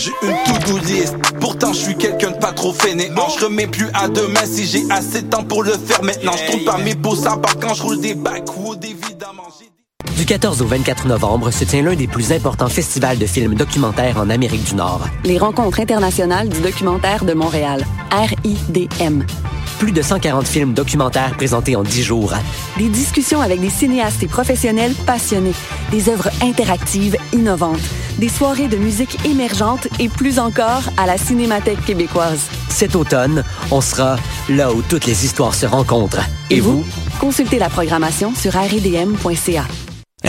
j'ai une to-do list. Pourtant, je suis quelqu'un de pas trop fainéant. Je remets plus à demain si j'ai assez de temps pour le faire maintenant. Je tourne pas mes beaux sabbats quand je roule des backwoods, évidemment. Du 14 au 24 novembre se tient l'un des plus importants festivals de films documentaires en Amérique du Nord. Les rencontres internationales du documentaire de Montréal, RIDM. Plus de 140 films documentaires présentés en 10 jours. Des discussions avec des cinéastes et professionnels passionnés, des œuvres interactives innovantes, des soirées de musique émergente et plus encore à la Cinémathèque québécoise. Cet automne, on sera là où toutes les histoires se rencontrent. Et, vous? Consultez la programmation sur ridm.ca. Eh,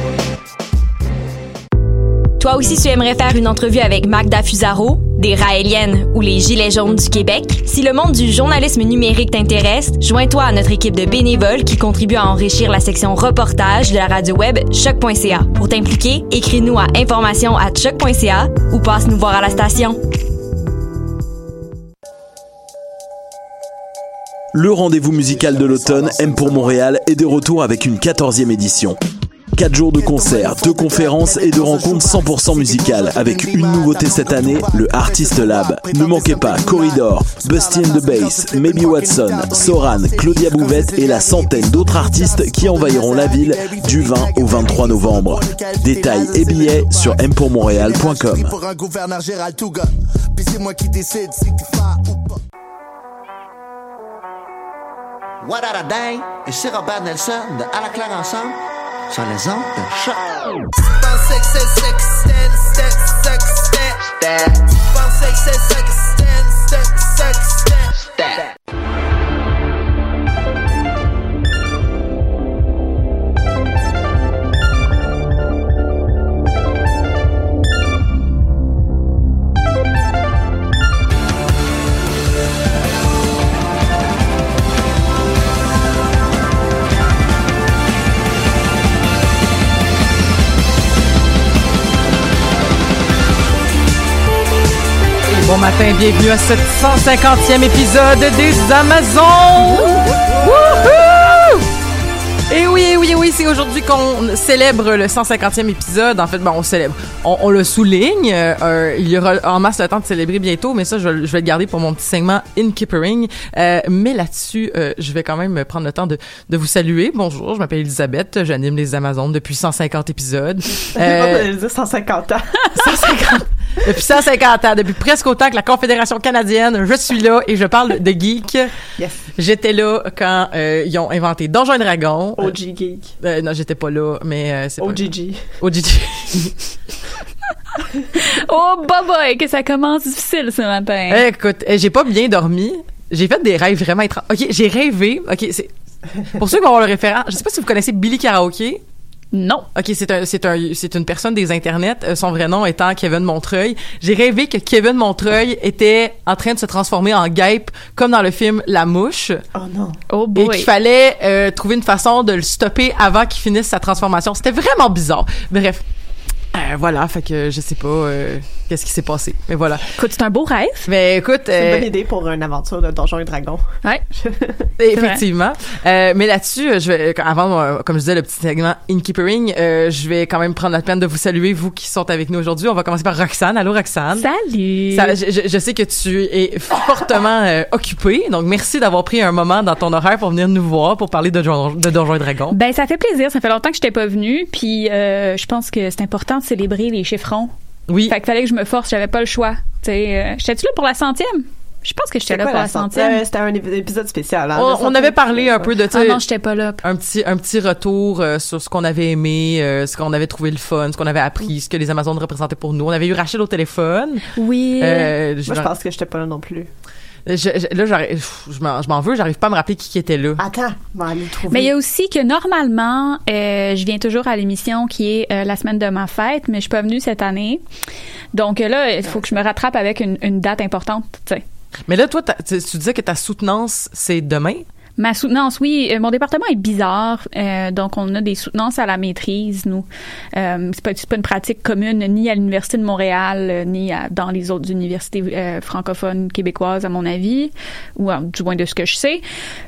Toi aussi, tu aimerais faire une entrevue avec Magda Fusaro, des Raéliennes ou les Gilets jaunes du Québec? Si le monde du journalisme numérique t'intéresse, joins-toi à notre équipe de bénévoles qui contribue à enrichir la section reportage de la radio web choc.ca. Pour t'impliquer, écris-nous à information à choc.ca ou passe nous voir à la station. Le rendez-vous musical de l'automne, M pour Montréal, est de retour avec une 14e édition. 4 jours de concerts, de conférences et de rencontres 100% musicales avec une nouveauté cette année, le Artist Lab. Ne manquez pas Corridor, Busty and the Bass, Maybe Watson, Soran, Claudia Bouvette et la centaine d'autres artistes qui envahiront la ville du 20 au 23 novembre. Détails et billets sur mpourmontréal.com. What a c'est Robert Nelson de À la sur les ondes de choc. Bon matin, bienvenue à ce 150e épisode des Amazons! Et oui, et oui, et oui, c'est aujourd'hui qu'on célèbre le 150e épisode. En fait, ben, on célèbre, on, on le souligne. Euh, euh, il y aura en masse le temps de célébrer bientôt, mais ça, je, je vais le garder pour mon petit segment Inkeepering. Euh, mais là-dessus, euh, je vais quand même prendre le temps de, de vous saluer. Bonjour, je m'appelle Elisabeth, j'anime les Amazones depuis 150 épisodes. Euh, 150 ans. 150. Depuis 150 ans, depuis presque autant que la Confédération canadienne, je suis là et je parle de geek. Yes. J'étais là quand euh, ils ont inventé Donjons et Dragons. OG Geek. Euh, non, j'étais pas là, mais euh, c'est pas OGG. OGG. Oh, boy, que ça commence difficile ce matin. Eh, Écoute, eh, j'ai pas bien dormi. J'ai fait des rêves vraiment étranges. OK, j'ai rêvé. OK, c'est pour ceux qui vont avoir le référent, je sais pas si vous connaissez Billy Karaoke. Non. OK, c'est un c'est un c'est une personne des internets, euh, son vrai nom étant Kevin Montreuil. J'ai rêvé que Kevin Montreuil était en train de se transformer en guêpe comme dans le film La Mouche Oh non. Oh et boy. qu'il fallait euh, trouver une façon de le stopper avant qu'il finisse sa transformation. C'était vraiment bizarre. Bref. Euh, voilà, fait que je sais pas euh, qu'est-ce qui s'est passé. Mais voilà. Écoute, c'est un beau rêve. Mais écoute, C'est une euh, bonne idée pour une aventure de Donjons et Dragons. Ouais. Effectivement. Euh, mais là-dessus, euh, je vais, avant, euh, comme je disais, le petit segment Inkeepering, euh, je vais quand même prendre la peine de vous saluer, vous qui sont avec nous aujourd'hui. On va commencer par Roxane. Allô, Roxane. Salut. Ça, je, sais que tu es fortement euh, occupée, donc merci d'avoir pris un moment dans ton horaire pour venir nous voir pour parler de, Donjon- de Donjons et Dragons. Ben, ça fait plaisir. Ça fait longtemps que je n'étais pas venue. Puis, euh, je pense que c'est important de célébrer les chiffrons. Oui. Fait qu'il fallait que je me force. J'avais pas le sais, euh, j'étais-tu là pour la centième? Je pense que j'étais là quoi pour la centième. Euh, C'était un ép- épisode spécial. hein, On, avait parlé un peu de, tu Ah non, j'étais pas là. un petit un petit retour euh, sur ce qu'on avait aimé, euh, ce qu'on avait trouvé le fun, ce qu'on avait appris, ce que les Amazones représentaient pour nous. On avait eu Rachel au téléphone. Oui. Euh, Moi, je pense que j'étais pas là non plus. Je- je- là, j'arrive- je m'en je m'en veux, j'arrive pas à me rappeler qui, qui était là. Attends, on va aller le trouver. Mais il y a aussi que normalement, euh, je viens toujours à l'émission qui est euh, la semaine de ma fête, mais je suis pas venue cette année. Donc euh, là, il faut que je me rattrape avec une, une date importante. tu sais. Mais là, toi, tu disais que ta soutenance, c'est demain? Ma soutenance, oui. euh, mon département est bizarre, euh, donc on a des soutenances à la maîtrise, nous. Euh, c'est pas, pas une pratique commune ni à l'université de Montréal, euh, ni dans les autres universités francophones québécoises, à mon avis, ou du moins de ce que je sais.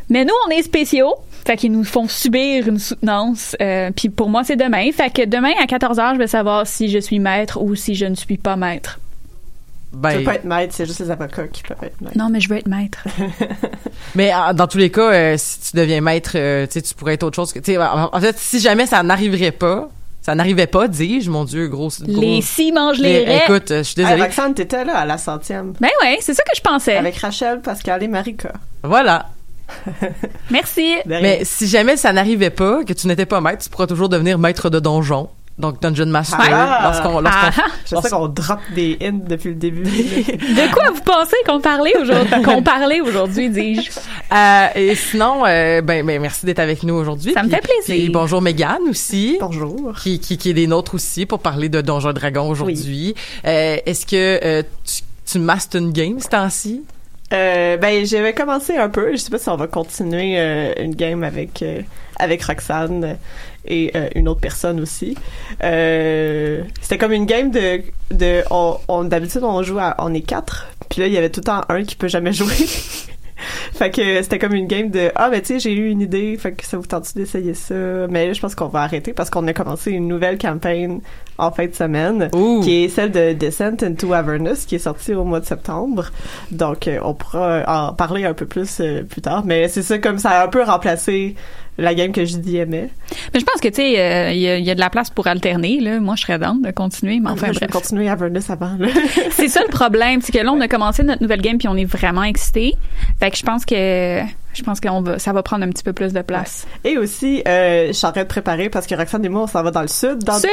Mais nous, on est spéciaux, fait qu'ils nous font subir une soutenance. Puis pour moi, c'est demain. Fait que demain à 14 h je vais savoir si je suis maître ou si je ne suis pas maître. Tu Ben, peux pas être maître, c'est juste les avocats qui peuvent être maîtres. Non, mais je veux être maître. mais ah, dans tous les cas, euh, si tu deviens maître, euh, tu tu pourrais être autre chose que, tu en en fait, si jamais ça n'arriverait pas, ça n'arrivait pas, dis-je, mon Dieu, gros. gros- Les si mangent les, raies. Écoute, euh, je suis Hey, désolée. Roxane, t'étais là à la centième. Ben ouais, c'est ça que je pensais. Avec Rachel, Pascal et Marika. Voilà. Merci. Mais si jamais ça n'arrivait pas, que tu n'étais pas maître, tu pourras toujours devenir maître de donjon. Donc Dungeon Master. Ah. lorsqu'on, lorsqu'on, Ah, ah. Je sais qu'on drop des hints depuis le début. De quoi vous pensez qu'on parlait aujourd'hui? qu'on parlait aujourd'hui, dis-je? Euh, et sinon, euh, ben, ben, merci d'être avec nous aujourd'hui. Ça me Puis- fait plaisir. puis bonjour Mégane aussi. Bonjour. Qui, qui, qui est des nôtres aussi pour parler de Donjons et Dragons aujourd'hui. Euh, est-ce que euh, tu, tu mastes une game ce temps-ci? Euh, ben, j'avais commencé un peu. Je sais pas si on va continuer euh, une game avec euh, avec Roxane et euh, une autre personne aussi. Euh, C'était comme une game de de. On, on- d'habitude on joue à on est quatre. Puis là il y avait tout le temps un qui peut jamais jouer. fait que c'était comme une game de ah ben tu sais j'ai eu une idée. Fait que ça vous tente d'essayer ça? Mais là je pense qu'on va arrêter parce qu'on a commencé une nouvelle campagne en fin de semaine Ouh. qui est celle de Descent into Avernus qui est sortie au mois de septembre. Donc euh, on pourra en parler un peu plus euh, plus tard. Mais c'est ça comme ça a un peu remplacé la game que Judy aimait. Mais je pense que, tu sais, euh, il y, a- il y a de la place pour alterner, là. Moi, je serais down de continuer, mais enfin, Moi, je vais bref. continuer Avernus avant. C'est ça le problème, c'est que là, on a commencé notre nouvelle game puis on est vraiment excités. Fait que je pense que, je pense qu'on va, ça va prendre un petit peu plus de place. Et aussi, euh, je suis en train de préparer parce que Roxane et moi, on s'en va dans le sud dans Sud!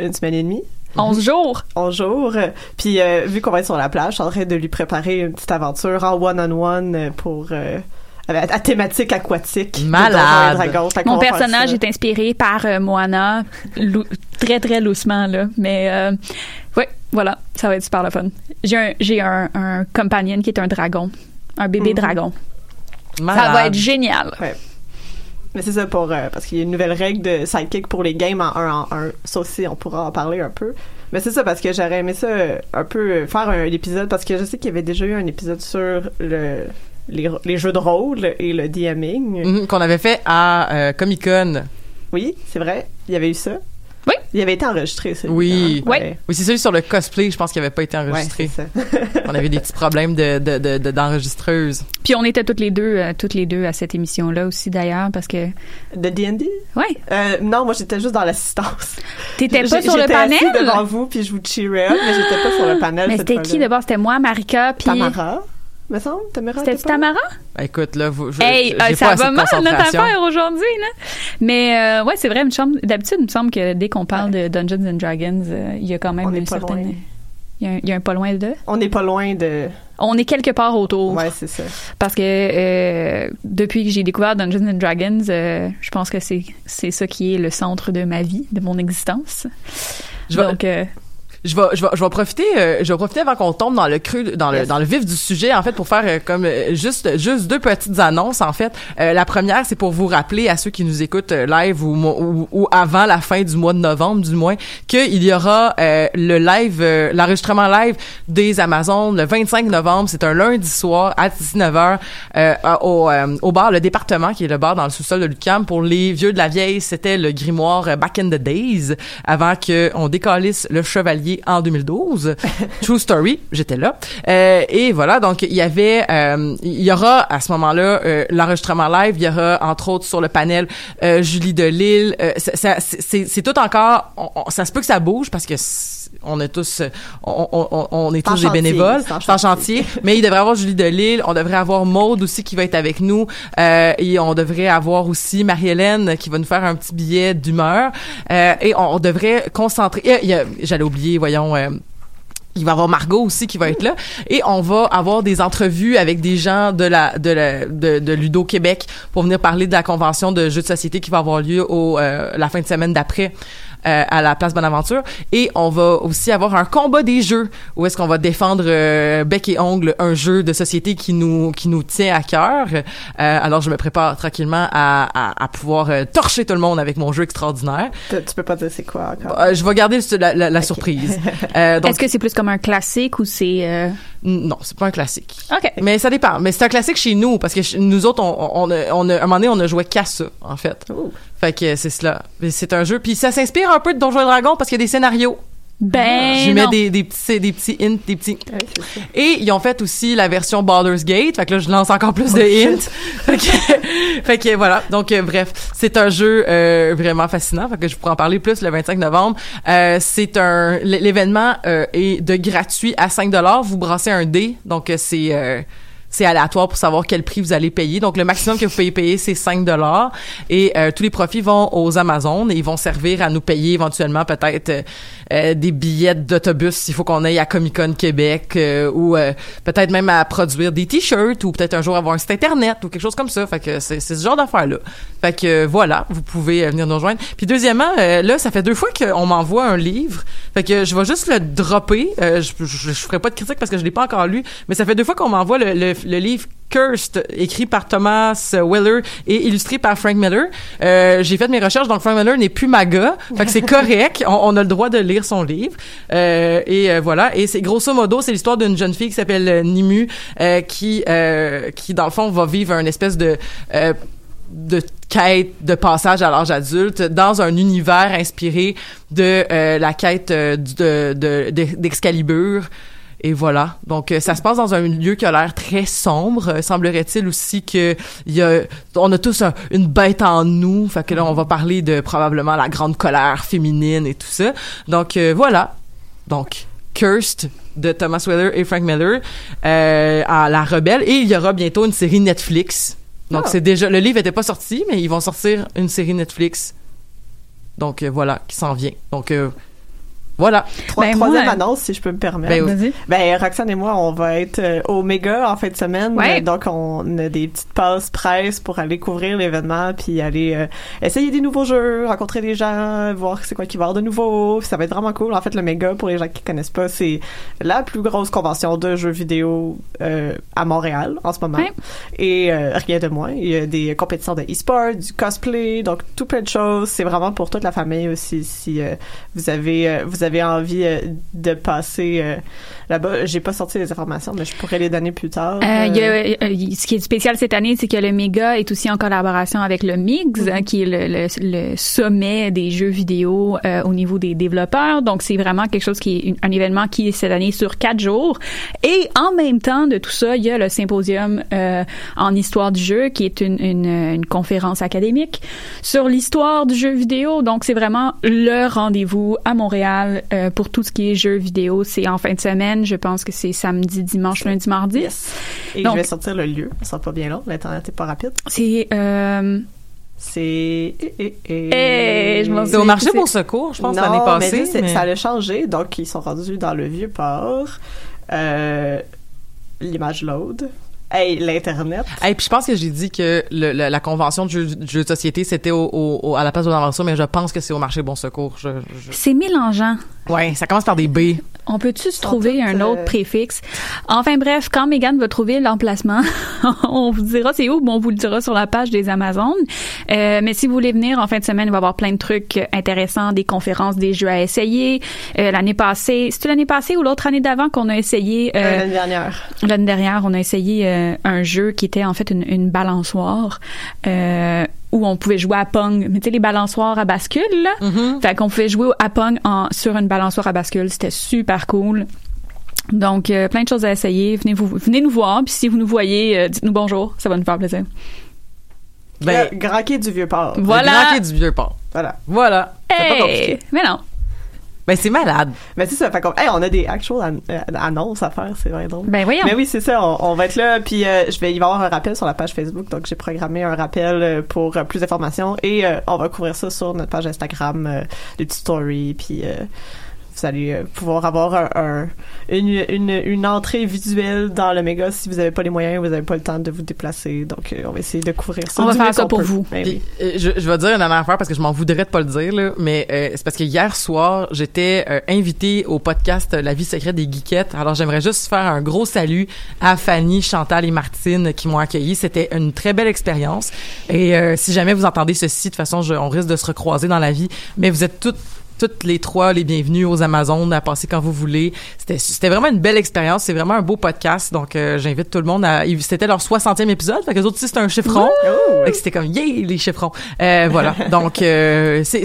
une semaine et demie. 11 jours! 11 jours. Puis euh, vu qu'on va être sur la plage, je suis en train de lui préparer une petite aventure en one-on-one pour euh, avec- à thématique aquatique. de Malade. Qu'on Mon personnage ça. est inspiré par euh, Moana, lou- très très loussement là, mais euh, ouais, voilà, ça va être super le fun. J'ai un j'ai un, un companion qui est un dragon, un bébé Mhm. dragon. Ça Malade. va être génial. Mais c'est ça pour euh, parce qu'il y a une nouvelle règle de sidekick pour les games en 1 en 1. Ça aussi, on pourra en parler un peu. Mais c'est ça parce que j'aurais aimé ça euh, un peu euh, faire un épisode parce que je sais qu'il y avait déjà eu un épisode sur le les, les jeux de rôle et le DMing. Mhm, qu'on avait fait à euh, Comic Con. Oui, c'est vrai. Il y avait eu ça. Oui. Il avait été enregistré, celui Oui. Oui. Oui, c'est celui sur le cosplay, je pense qu'il avait pas été Ouais, enregistré. c'est ça. On avait des petits problèmes de, de, de, de- d'enregistreuse. Puis on était toutes les deux, euh, toutes les deux à cette émission là aussi d'ailleurs parce que De D&D? ouais, Euh, non, moi j'étais juste dans l'assistance. t'étais pas sur le j'étais panel? assis devant vous puis je vous cheerais mais j'étais pas sur le panel. Mais c'était qui d'abord? C'était moi, Marika, puis Tamara, me semble. Tamara. c'était pas? Tamara? Ben, écoute, là, vous, je, Hey, j'ai euh, pas ça assez va de mal notre concentration. affaire aujourd'hui, là. Mais euh, ouais, c'est vrai. D'habitude, il me semble que dès qu'on parle de Dungeons and Dragons, euh, il y a quand même On une pas certaine. loin. Il y, a un, il y a un pas loin de. On n'est pas loin de. On est quelque part autour. Ouais, c'est ça. Parce que euh, depuis que j'ai découvert Dungeons and Dragons, euh, je pense que c'est c'est ça qui est le centre de ma vie, de mon existence. Je vais- Donc, euh, Je vais, je vais, je vais profiter, euh, je vais profiter avant qu'on tombe dans le creux, dans le, Yes. dans le vif du sujet, en fait, pour faire euh, comme euh, juste, juste deux petites annonces, en fait. Euh, la première, c'est pour vous rappeler à ceux qui nous écoutent live ou, ou, ou avant la fin du mois de novembre, du moins, qu'il y aura euh, le live, euh, l'enregistrement live des Amazones le 25 novembre. C'est un lundi soir à 19h euh, à- au, euh, au bar Le Département, qui est le bar dans le sous-sol de l'UQAM. Pour les vieux de la vieille, c'était le grimoire Back in the Days, avant que on décalisse le chevalier en 2012. True story, j'étais là. Euh, et voilà, donc il y avait, euh, il y aura à ce moment-là euh, l'enregistrement live. Il y aura entre autres sur le panel Julie Delille. Ça- c'est tout encore, on- on- ça se peut que ça bouge parce que on est tous, euh, on, on, on- est tous des bénévoles, en chantier. mais il devrait avoir Julie Delille, on devrait avoir Maude aussi qui va être avec nous, euh, et on devrait avoir aussi Marie-Hélène qui va nous faire un petit billet d'humeur, euh, et on, on devrait concentrer. a- J'allais oublier, voyons. euh, il va y avoir Margot aussi qui va être là et on va avoir des entrevues avec des gens de la de la de, de Ludo Québec pour venir parler de la convention de jeux de société qui va avoir lieu au euh, la fin de semaine d'après euh, à la place Bonaventure et on va aussi avoir un combat des jeux où est-ce qu'on va défendre euh, bec et ongle un jeu de société qui nous qui nous tient à cœur Euh, alors je me prépare tranquillement à, à, à pouvoir euh, torcher tout le monde avec mon jeu extraordinaire Tu, tu peux pas dire c'est quoi encore. Euh, je vais garder le- la, la, la surprise Euh, donc Est-ce que c'est plus comme un classique ou c'est... euh, non, c'est pas un classique. OK. Mais ça dépend. Mais c'est un classique chez nous parce que nous autres, on, on, a- on a, à un moment donné, on a joué qu'à ça, en fait. Fait que c'est cela. C'est un jeu. Puis ça s'inspire un peu de Donjons et Dragons parce qu'il y a des scénarios. Ben Je mets des, des petits des petits hints, des petits. Et ils ont fait aussi la version Baldur's Gate. Fait que là, je lance encore plus de hints. fait, que, fait que voilà. Donc euh, bref, c'est un jeu euh, vraiment fascinant. Fait que je pourrais en parler plus le 25 novembre. Euh, c'est un l'événement est de gratuit à 5 dollars. Vous brassez un dé. Donc c'est c'est aléatoire pour savoir quel prix vous allez payer. Donc, le maximum que vous pouvez payer, c'est 5 dollars. Et euh, tous les profits vont aux Amazones et ils vont servir à nous payer éventuellement peut-être euh, euh, des billets d'autobus s'il faut qu'on aille à Comic-Con Québec euh, ou euh, peut-être même à produire des t-shirts ou peut-être un jour avoir un site Internet ou quelque chose comme ça. Fait que c'est ce genre d'affaires-là. Fait que euh, voilà, vous pouvez venir nous rejoindre. Puis deuxièmement, là, ça fait deux fois qu'on m'envoie un livre. Fait que je vais juste le dropper. Je, je, je ferai pas de critique parce que je l'ai pas encore lu, mais ça fait deux fois qu'on m'envoie le, le, le livre Cursed, écrit par Thomas Weller et illustré par Frank Miller. Euh, j'ai fait mes recherches, donc Frank Miller n'est plus maga, fait que c'est correct. On, on a le droit de lire son livre. Euh, et euh, voilà. Et c'est grosso modo, c'est l'histoire d'une jeune fille qui s'appelle euh, Nimu, euh, qui, euh, qui dans le fond va vivre un espèce de euh, de quête de passage à l'âge adulte dans un univers inspiré de euh, la quête du- de de- de- d'Excalibur. Et voilà. Donc, euh, ça se passe dans un lieu qui a l'air très sombre. Euh, Semblerait-il aussi que y a, on a tous un- une bête en nous. Fait que là, on va parler de probablement la grande colère féminine et tout ça. Donc, euh, voilà. Donc, Cursed de Thomas Weller et Frank Miller euh, à La Rebelle. Et il y aura bientôt une série Netflix. Donc, Ah. c'est déjà, le livre était pas sorti, mais ils vont sortir une série Netflix. Donc, euh, voilà, qui s'en vient. Donc, euh, voilà. Trois- Ben, moi, troisième annonce, si je peux me permettre. Ben oui. Vas-y. Ben, Roxane et moi, on va être euh, au Méga en fin de semaine. Ouais. Euh, Donc, on a des petites passes presse pour aller couvrir l'événement, puis aller euh, essayer des nouveaux jeux, rencontrer des gens, voir c'est quoi qui va y avoir de nouveau. Ça va être vraiment cool. En fait, le Méga, pour les gens qui connaissent pas, c'est la plus grosse convention de jeux vidéo euh, à Montréal en ce moment. Ouais. Et euh, rien de moins. Il y a des compétitions de e-sport, du cosplay, donc tout plein de choses. C'est vraiment pour toute la famille aussi. Si euh, vous avez euh, vous avez envie euh, de passer euh, là-bas, j'ai pas sorti les informations, mais je pourrais les donner plus tard. Euh, il y a, ce qui est spécial cette année, c'est que le Méga est aussi en collaboration avec le MIGS, hein, qui est le, le- le sommet des jeux vidéo au niveau des développeurs. Donc, c'est vraiment quelque chose qui est un événement qui est cette année sur quatre jours. Et en même temps de tout ça, il y a le symposium en histoire du jeu, qui est une, une, une conférence académique sur l'histoire du jeu vidéo. Donc, c'est vraiment le rendez-vous à Montréal euh, pour tout ce qui est jeux vidéo. C'est en fin de semaine. Je pense que c'est samedi, dimanche, lundi, mardi. yes. Et Donc- je vais sortir le lieu. Ça sera pas bien long. L'internet est pas rapide. C'est euh, C'est. eh, eh, eh. Eh, je m'en C'est au marché c'est- Bon Secours, je pense, l'année mais passée. c'est- mais- ça a changé. Donc, ils sont rendus dans le vieux port. Euh, L'image load. Hey, l'Internet. Et puis je pense que j'ai dit que le- le- la convention de jeux, de jeux de société c'était au, au- au- à la place de l'aventure, mais je pense que c'est au marché Bon Secours. Je, je- c'est mélangeant. Ouais, ça commence par des B. On peut-tu se trouver un autre euh, préfixe? Enfin bref, quand Megan va trouver l'emplacement, on vous dira c'est où, bon, on vous le dira sur la page des Amazones. Euh, mais si vous voulez venir en fin de semaine, il va y avoir plein de trucs intéressants, des conférences, des jeux à essayer. Euh, l'année passée, c'était l'année passée ou l'autre année d'avant qu'on a essayé Euh, euh, L'année dernière. L'année dernière, on a essayé euh, un jeu qui était en fait une, une balançoire euh, où on pouvait jouer à Pong. Mais tu sais, les balançoires à bascule, là? Fait qu'on pouvait jouer à Pong en, sur une balançoire à bascule. C'était super cool. Donc, euh, plein de choses à essayer. Venez, vous, venez nous voir. Puis si vous nous voyez, euh, dites-nous bonjour. Ça va nous faire plaisir. Ben, Quai du Vieux Port. Voilà. Quai du vieux port. Voilà. Voilà. C'est pas Hey! compliqué. Mais non. Ben, c'est malade. Mais c'est ça, fait qu'on, hey, on a des actual an- euh, annonces à faire, c'est vrai drôle. Ben voyons. Mais oui, c'est ça, on, on va être là, puis euh, je vais y avoir un rappel sur la page Facebook, donc j'ai programmé un rappel euh, pour euh, plus d'informations et euh, on va couvrir ça sur notre page Instagram, euh, des petites stories, puis euh, vous allez euh, pouvoir avoir un, un- une, une, une entrée visuelle dans le méga si vous n'avez pas les moyens, vous n'avez pas le temps de vous déplacer, donc euh, on va essayer de couvrir ça. On va faire ça pour peut. vous. Ben. Puis, euh, je, je vais dire une dernière affaire parce que je m'en voudrais de pas le dire, là, mais euh, c'est parce que hier soir, j'étais euh, invitée au podcast La vie secrète des geekettes. Alors, j'aimerais juste faire un gros salut à Fanny, Chantal et Martine qui m'ont accueilli. C'était une très belle expérience. Et euh, si jamais vous entendez ceci, de toute façon, je- on risque de se recroiser dans la vie, mais vous êtes toutes toutes les trois les bienvenus aux Amazones à passer quand vous voulez. C'était vraiment une belle expérience, c'est vraiment un beau podcast donc euh, j'invite tout le monde à c'était leur 60e épisode, fait que les autres aussi c'était un chiffron. Que c'était comme yay les chiffrons. Euh, voilà. Donc euh, c'est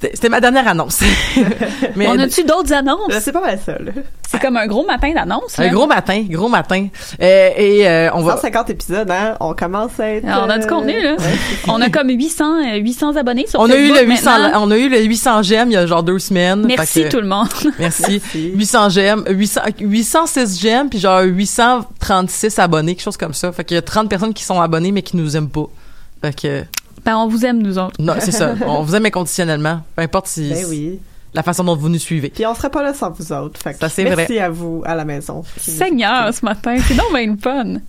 c'était ma dernière annonce. Mais On a-tu d'autres annonces? Là, c'est pas mal ça, là. C'est comme un gros matin d'annonces. un gros matin, gros matin. Euh, et euh, on va 150 épisodes, hein, on commence à être... Alors, on a du euh, contenu, là. On a comme 800, euh, 800 abonnés sur on a eu le 800 maintenant. on a eu le 800 j'aime il y a genre deux semaines. Merci que- tout le monde. Merci. Merci. 800 j'aime, 800, 806 j'aime, puis genre 836 abonnés, quelque chose comme ça. Fait qu'il y a 30 personnes qui sont abonnées, mais qui nous aiment pas. Fait que, Ben, on vous aime, nous autres. non, c'est ça. On vous aime inconditionnellement. Peu importe si, Ben oui. la façon dont vous nous suivez. Puis on serait pas là sans vous autres. Fait que Ça, c'est merci à vous à la maison. Seigneur, ce matin. C'est donc le fun.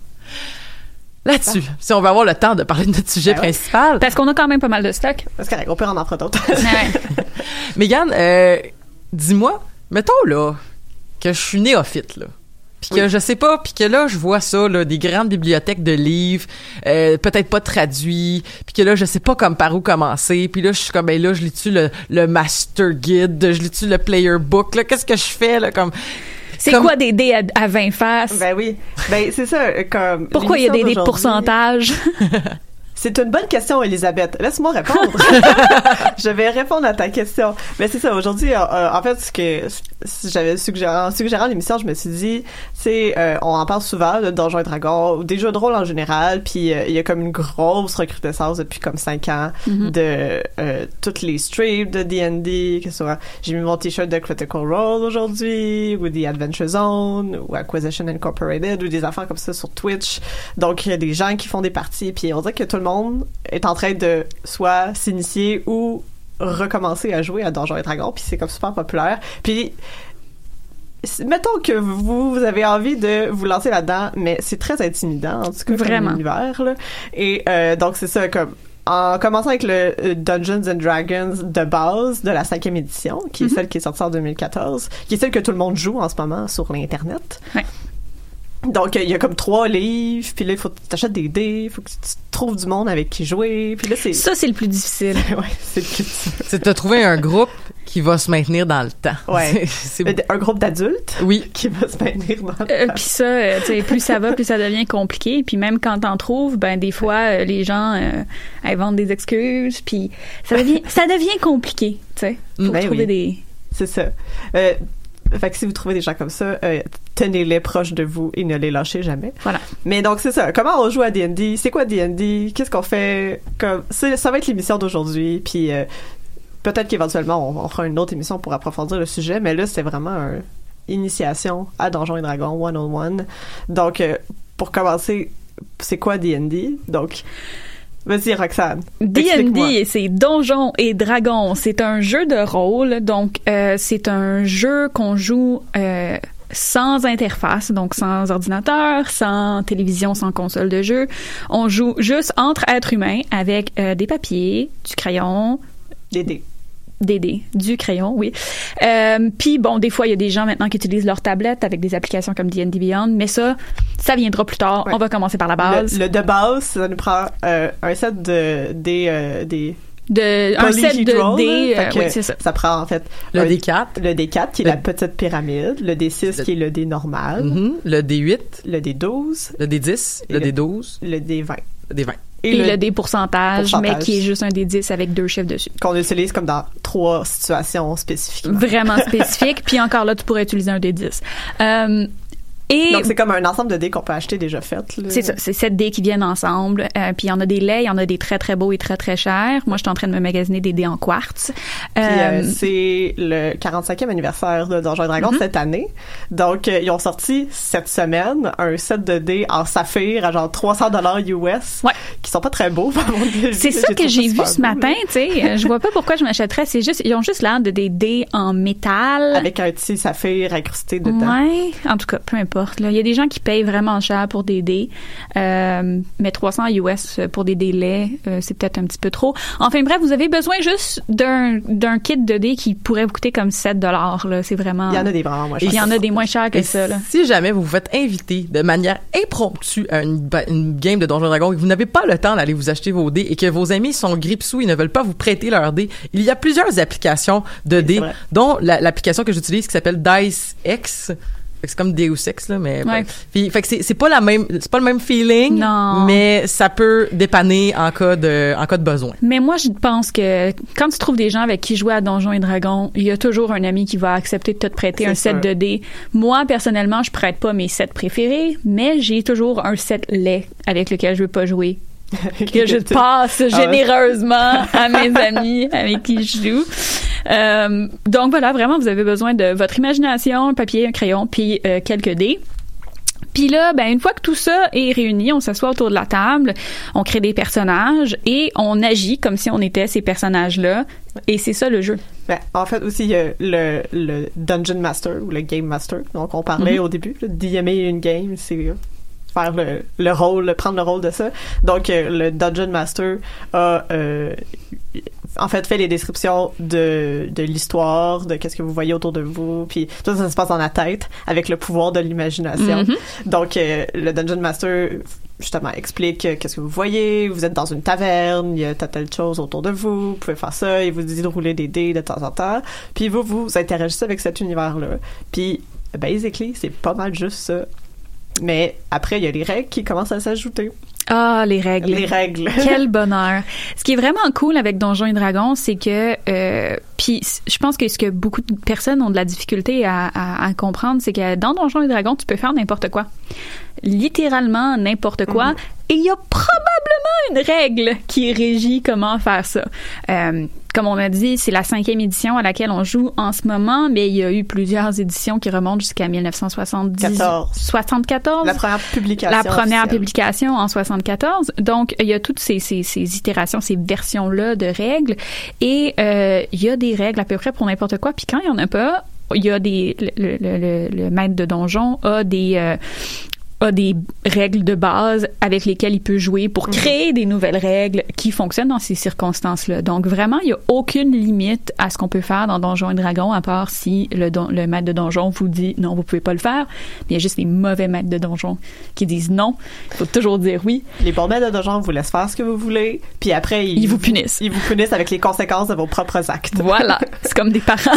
Là-dessus, si on va avoir le temps de parler de notre sujet Ben principal. Parce qu'on a quand même pas mal de stock. C'est correct, on peut en offrir d'autres. Ouais. Mégane, euh, dis-moi, mettons là, que je suis néophyte, là. Puis que je sais pas, puis que là, je vois ça, là, des grandes bibliothèques de livres, euh, peut-être pas traduits, puis que là, je sais pas comme par où commencer, puis là, je suis comme, ben là, je lis-tu le, le Master Guide, je lis-tu le Player Book, là, qu'est-ce que je fais, là, comme... C'est Comme- quoi des dés à, à 20 faces? ben oui. Ben c'est ça, comme. Pourquoi il y a des, des pourcentages? C'est une bonne question, Elisabeth. Laisse-moi répondre. je vais répondre à ta question. Mais c'est ça, aujourd'hui, euh, euh, en fait, ce que j'avais suggéré, en suggérant l'émission, je me suis dit, c'est, euh, on en parle souvent de Donjons et Dragons, ou des jeux de rôle en général, puis euh, il y a comme une grosse recrudescence depuis comme cinq ans de euh, toutes les streams de D&D, que ce soit, j'ai mis mon t-shirt de Critical Role aujourd'hui, ou des Adventure Zone, ou Acquisition Incorporated, ou des affaires comme ça sur Twitch. Donc, il y a des gens qui font des parties, puis on dirait que tout le monde est en train de soit s'initier ou recommencer à jouer à Donjons et Dragons, puis c'est comme super populaire. Puis mettons que vous, vous avez envie de vous lancer là-dedans, mais c'est très intimidant, en tout cas, Vraiment. comme univers, là. Et euh, donc, c'est ça, comme en commençant avec le euh, Dungeons and Dragons de base de la cinquième édition, qui est celle qui est sortie en 2014, qui est celle que tout le monde joue en ce moment sur l'Internet. Ouais. Donc, il y a comme trois livres, puis là, il faut que tu t'achètes des dés, il faut que tu trouves du monde avec qui jouer, puis là, c'est... Ça, c'est le plus difficile. ouais, c'est le plus- C'est de trouver un groupe qui va se maintenir dans le temps. Ouais. C'est- Un groupe d'adultes oui. qui va se maintenir dans le Euh, temps. puis ça, euh, tu sais, plus ça va, plus ça devient compliqué. Puis même quand t'en trouves, ben des fois, euh, les gens euh, inventent des excuses. Puis ça devient, ça devient compliqué, tu sais. Faut Ben trouver oui. des... C'est ça. Euh, fait que si vous trouvez des gens comme ça, euh, tenez-les proches de vous et ne les lâchez jamais. Voilà. Mais donc c'est ça. Comment on joue à D&D C'est quoi D&D Qu'est-ce qu'on fait? Comme ça va être l'émission d'aujourd'hui. Puis euh, peut-être qu'éventuellement on, on fera une autre émission pour approfondir le sujet. Mais là c'est vraiment une initiation à Donjons et Dragons 101. Donc euh, pour commencer, c'est quoi D&D Donc vas-y Roxane. D&D, c'est Donjons et Dragons. C'est un jeu de rôle, donc euh, c'est un jeu qu'on joue euh, sans interface, donc sans ordinateur, sans télévision, sans console de jeu. On joue juste entre êtres humains avec euh, des papiers, du crayon, Des dés. Des dés, du crayon, oui. Euh, Puis bon, des fois, il y a des gens maintenant qui utilisent leur tablette avec des applications comme D&D Beyond, mais ça, ça viendra plus tard. Ouais. On va commencer par la base. Le, le de base, ça nous prend euh, un set de des euh, des de, un set de dés, euh, oui, c'est ça. Ça prend en fait Le un- D4, le D4 qui est Le- la petite pyramide, le D6 Le- qui est le D normal, mhm, le D8, le D12, le D10, le le- D12, le D20 le D20. Et, Et, le, le, dé pourcentage, mais qui est juste un des 10 avec deux chiffres dessus. qu'on utilise comme dans trois situations spécifiquement. Vraiment spécifique. Puis encore là, tu pourrais utiliser un des 10. Euh, Et Donc, c'est comme un ensemble de dés qu'on peut acheter déjà faites. c'est ça, c'est 7 dés qui viennent ensemble. Euh, puis il y en a des laits, il y en a des très très beaux et très très chers. Moi, je suis en train de me magasiner des dés en quartz. Euh, Euh, c'est le 45e anniversaire de Donjons et Dragons Mhm. cette année. Donc, euh, ils ont sorti cette semaine un set de dés en saphir à genre 300 dollars US, qui sont pas très beaux. C'est ça que j'ai vu ce beau, matin, tu sais. Euh, Je vois pas pourquoi je m'achèterais. C'est juste, ils ont juste l'air de des dés en métal. Avec un petit saphir incrusté dedans. Ouais, en tout cas, peu importe. Là. Il y a des gens qui payent vraiment cher pour des dés, euh, mais 300 US pour des délais, euh, c'est peut-être un petit peu trop. Enfin bref, vous avez besoin juste d'un d'un kit de dés qui pourrait vous coûter comme 7 dollars. Là, c'est vraiment. Il y en a des vraiment moins chers. il y en a des moins chers que Et ça. Là. Si jamais vous vous faites inviter de manière impromptue à une, game de Donjons et Dragons et que vous n'avez pas le temps d'aller vous acheter vos dés et que vos amis sont grippe-sous, ils ne veulent pas vous prêter leurs dés, il y a plusieurs applications de dés, dont la- l'application que j'utilise qui s'appelle Dice X. C'est comme Deus Ex là, mais Ouais. puis fait que c'est c'est pas la même, c'est pas le même feeling, Non. mais ça peut dépanner en cas de en cas de besoin. Mais moi, je pense que quand tu trouves des gens avec qui jouer à Donjons et Dragons, il y a toujours un ami qui va accepter de te prêter un set de dés. Moi, personnellement, je prête pas mes sets préférés, mais j'ai toujours un set laid avec lequel je veux pas jouer. que je passe Ah généreusement à mes amis avec qui je joue. Euh, donc voilà, vraiment, vous avez besoin de votre imagination, un papier, un crayon, puis euh, quelques dés. Puis là, ben une fois que tout ça est réuni, on s'assoit autour de la table, on crée des personnages et on agit comme si on était ces personnages-là. Et c'est ça le jeu. Ben, en fait, aussi, il y a le, le Dungeon Master ou le Game Master. Donc, on parlait Mhm. au début, là, d'IMA une game, c'est faire le, le rôle, prendre le rôle de ça. Donc, euh, le Dungeon Master a, euh, en fait, fait les descriptions de, de l'histoire, de qu'est-ce que vous voyez autour de vous, puis tout ça se passe dans la tête avec le pouvoir de l'imagination. Mhm. Donc, euh, le Dungeon Master, justement, explique euh, qu'est-ce que vous voyez, vous êtes dans une taverne, il y a telle, telle chose autour de vous, vous pouvez faire ça, il vous dit de rouler des dés de temps en temps, puis vous, vous interagissez avec cet univers-là. Puis, basically, c'est pas mal juste ça. Mais après, il y a les règles qui commencent à s'ajouter. Ah, les règles. Les règles. Quel bonheur. Ce qui est vraiment cool avec Donjons et Dragons, c'est que, euh, puis je pense que ce que beaucoup de personnes ont de la difficulté à, à- à comprendre, c'est que dans Donjons et Dragons, tu peux faire n'importe quoi. Littéralement n'importe quoi. Et il y a probablement une règle qui régit comment faire ça. Euh, comme on a dit, c'est la cinquième édition à laquelle on joue en ce moment, mais il y a eu plusieurs éditions qui remontent jusqu'à 1970. 14. 74. La première publication. La première officielle. publication en 74. Donc, il y a toutes ces, ces, ces itérations, ces versions-là de règles. Et euh, il y a des règles à peu près pour n'importe quoi. Puis quand il y en a pas, il y a des... Le, le, le, le maître de donjon a des... euh, a des règles de base avec lesquelles il peut jouer pour créer des nouvelles règles qui fonctionnent dans ces circonstances-là. Donc vraiment, il y a aucune limite à ce qu'on peut faire dans Donjons et Dragons, à part si le, don- le maître de donjon vous dit non, vous pouvez pas le faire. Il y a juste les mauvais maîtres de donjon qui disent non. Il faut toujours dire oui. Les bons maîtres de donjon vous laissent faire ce que vous voulez, puis après, ils, Ils vous punissent. Ils vous punissent avec les conséquences de vos propres actes. Voilà, c'est comme des parents.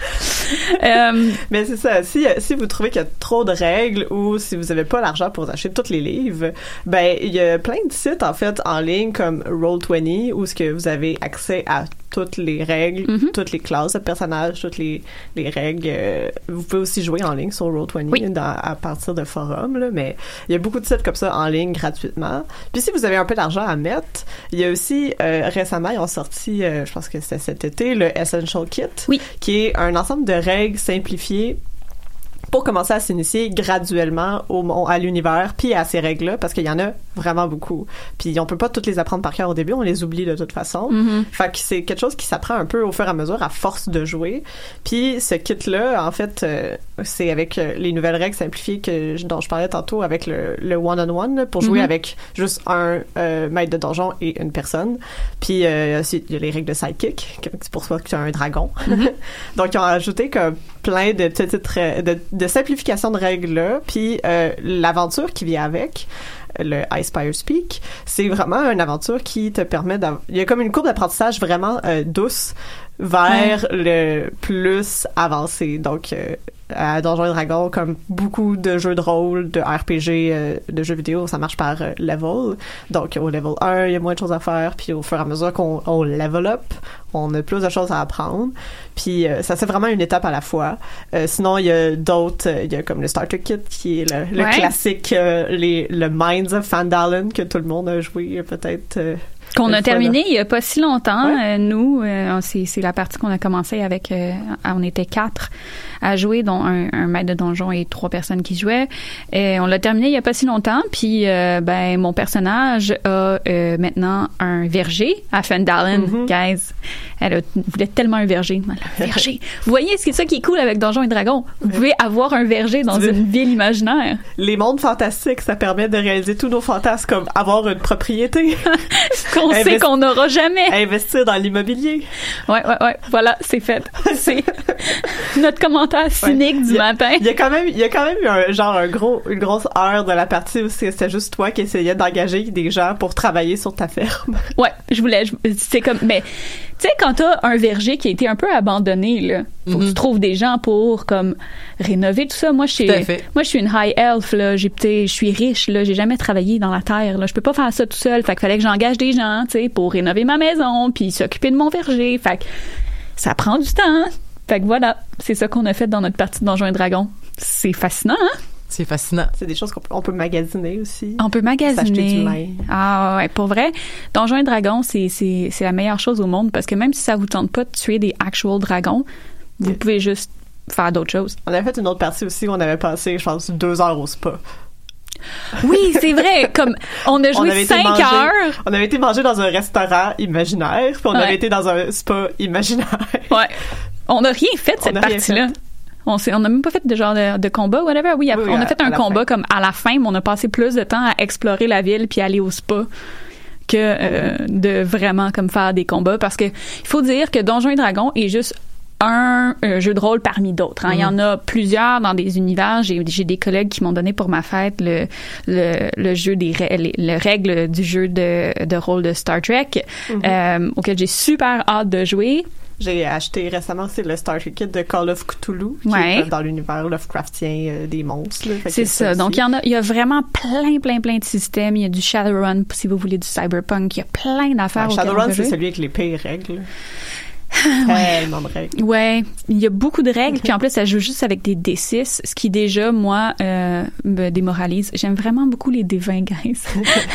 Euh, Mais c'est ça. Si, vous trouvez qu'il y a trop de règles ou si vous n'avez pas l'argent pour acheter tous les livres, ben il y a plein de sites en fait en ligne comme Roll20 où ce que vous avez accès à toutes les règles, Mhm. toutes les classes de personnages, toutes les, les règles. Euh, vous pouvez aussi jouer en ligne sur Roll20 Oui. dans- à partir de forums, là, mais il y a beaucoup de sites comme ça en ligne gratuitement. Puis si vous avez un peu d'argent à mettre, il y a aussi euh, récemment ils ont sorti, euh, je pense que c'était cet été, le Essential Kit, Oui. qui est un ensemble de règles simplifiées pour commencer à s'initier graduellement au à l'univers puis à ces règles-là parce qu'il y en a vraiment beaucoup. Puis on peut pas toutes les apprendre par cœur au début, on les oublie de toute façon. Mhm. Fait que c'est quelque chose qui s'apprend un peu au fur et à mesure à force de jouer. Puis ce kit-là, en fait, euh, c'est avec euh, les nouvelles règles simplifiées que je- dont je parlais tantôt avec le le one-on-one là, pour jouer Mhm. avec juste un euh, maître de donjon et une personne. Puis euh, ensuite, il y a les règles de sidekick, c'est pour ça que tu as un dragon. Donc ils ont ajouté comme plein de petites de, de simplifications de règles là, puis euh, l'aventure qui vient avec. le Icespire's Peak. C'est vraiment une aventure qui te permet d'avoir... Il y a comme une courbe d'apprentissage vraiment euh, douce vers le plus avancé. Donc, euh, à Donjons et Dragons, comme beaucoup de jeux de rôle, de RPG, euh, de jeux vidéo, ça marche par euh, level. Donc, au level 1, il y a moins de choses à faire, puis au fur et à mesure qu'on on level up, on a plus de choses à apprendre. Puis, euh, ça c'est vraiment une étape à la fois. Euh, sinon, il y a d'autres, euh, il y a comme le Starter Kit, qui est le, le Ouais. classique, euh, les, le Minds of Fandalen, que tout le monde a joué euh, peut-être... Qu'on a terminé il y a pas si longtemps. Euh, nous, euh, c'est c'est la partie qu'on a commencé avec. euh, on était quatre à jouer, dont un, un maître de donjon et trois personnes qui jouaient. Et on l'a terminé il y a pas si longtemps. Puis, euh, ben, mon personnage a euh, maintenant un verger à Fandalen, Mm-hmm. guys. Elle a- voulait tellement un verger. Elle a un verger. Vous voyez, c'est ça qui est cool avec Donjons et Dragons. Vous pouvez avoir un verger dans une ville imaginaire. Les mondes fantastiques, ça permet de réaliser tous nos fantasmes, comme avoir une propriété, Qu'on sait qu'on n'aura jamais. investir dans l'immobilier. Ouais, ouais, ouais. Voilà, c'est fait. C'est notre commentaire cynique Ouais. du a- matin. Il y a quand même, il y a quand même eu un, genre un gros, une grosse heure de la partie où c'est- c'était juste toi qui essayais d'engager des gens pour travailler sur ta ferme. Ouais, je voulais. C'est comme. Mais, tu sais, quand t'as un verger qui a été un peu abandonné, là, faut que tu trouves des gens pour, comme, rénover tout ça. Moi, je suis. Moi, je suis une high elf, là. J'ai, je suis riche, là. J'ai jamais travaillé dans la terre, là. Je peux pas faire ça tout seul. Fait qu'il fallait que j'engage des gens, tu sais, pour rénover ma maison, puis s'occuper de mon verger. Fait que ça prend du temps. Fait que voilà. C'est ça qu'on a fait dans notre partie de Donjons et Dragons. C'est fascinant, hein? C'est fascinant. C'est des choses qu'on peut, on peut magasiner aussi. On peut S'acheter magasiner. du. Ah ouais, pour vrai, Donjons et Dragons, c'est c'est c'est la meilleure chose au monde parce que même si ça vous tente pas de tuer des actual dragons, vous pouvez juste faire d'autres choses. On avait fait une autre partie aussi où on avait passé, je pense, deux heures au spa. Oui, c'est vrai. Comme on a joué cinq heures. On avait été manger dans un restaurant imaginaire, puis on Ouais. avait été dans un spa imaginaire. Ouais. On n'a rien fait de cette partie-là. On s'est, on n'a même pas fait de genre de, de combat, whatever. Oui, après, Oui, on a à- fait un combat fin. comme à la fin, mais on a passé plus de temps à explorer la ville puis aller au spa que euh, de vraiment comme faire des combats parce que il faut dire que Donjons et Dragons est juste un jeu de rôle parmi d'autres. hein. Il y en a plusieurs dans des univers. J'ai, j'ai des collègues qui m'ont donné pour ma fête le, le, le jeu des les, les règles du jeu de, de rôle de Star Trek euh, auquel j'ai super hâte de jouer. J'ai acheté récemment aussi le starter kit de Call of Cthulhu, qui Ouais. est dans l'univers Lovecraftien euh, des monstres. C'est ça. Donc, il y en a, il y a vraiment plein, plein, plein de systèmes. Il y a du Shadowrun, si vous voulez, du Cyberpunk. Il y a plein d'affaires Ouais, Shadowrun, c'est celui avec les pires règles. Tellement de règles. Ouais, il y a beaucoup de règles, puis en plus, ça joue juste avec des D6, ce qui déjà, moi, euh, me démoralise. J'aime vraiment beaucoup les D20, guys.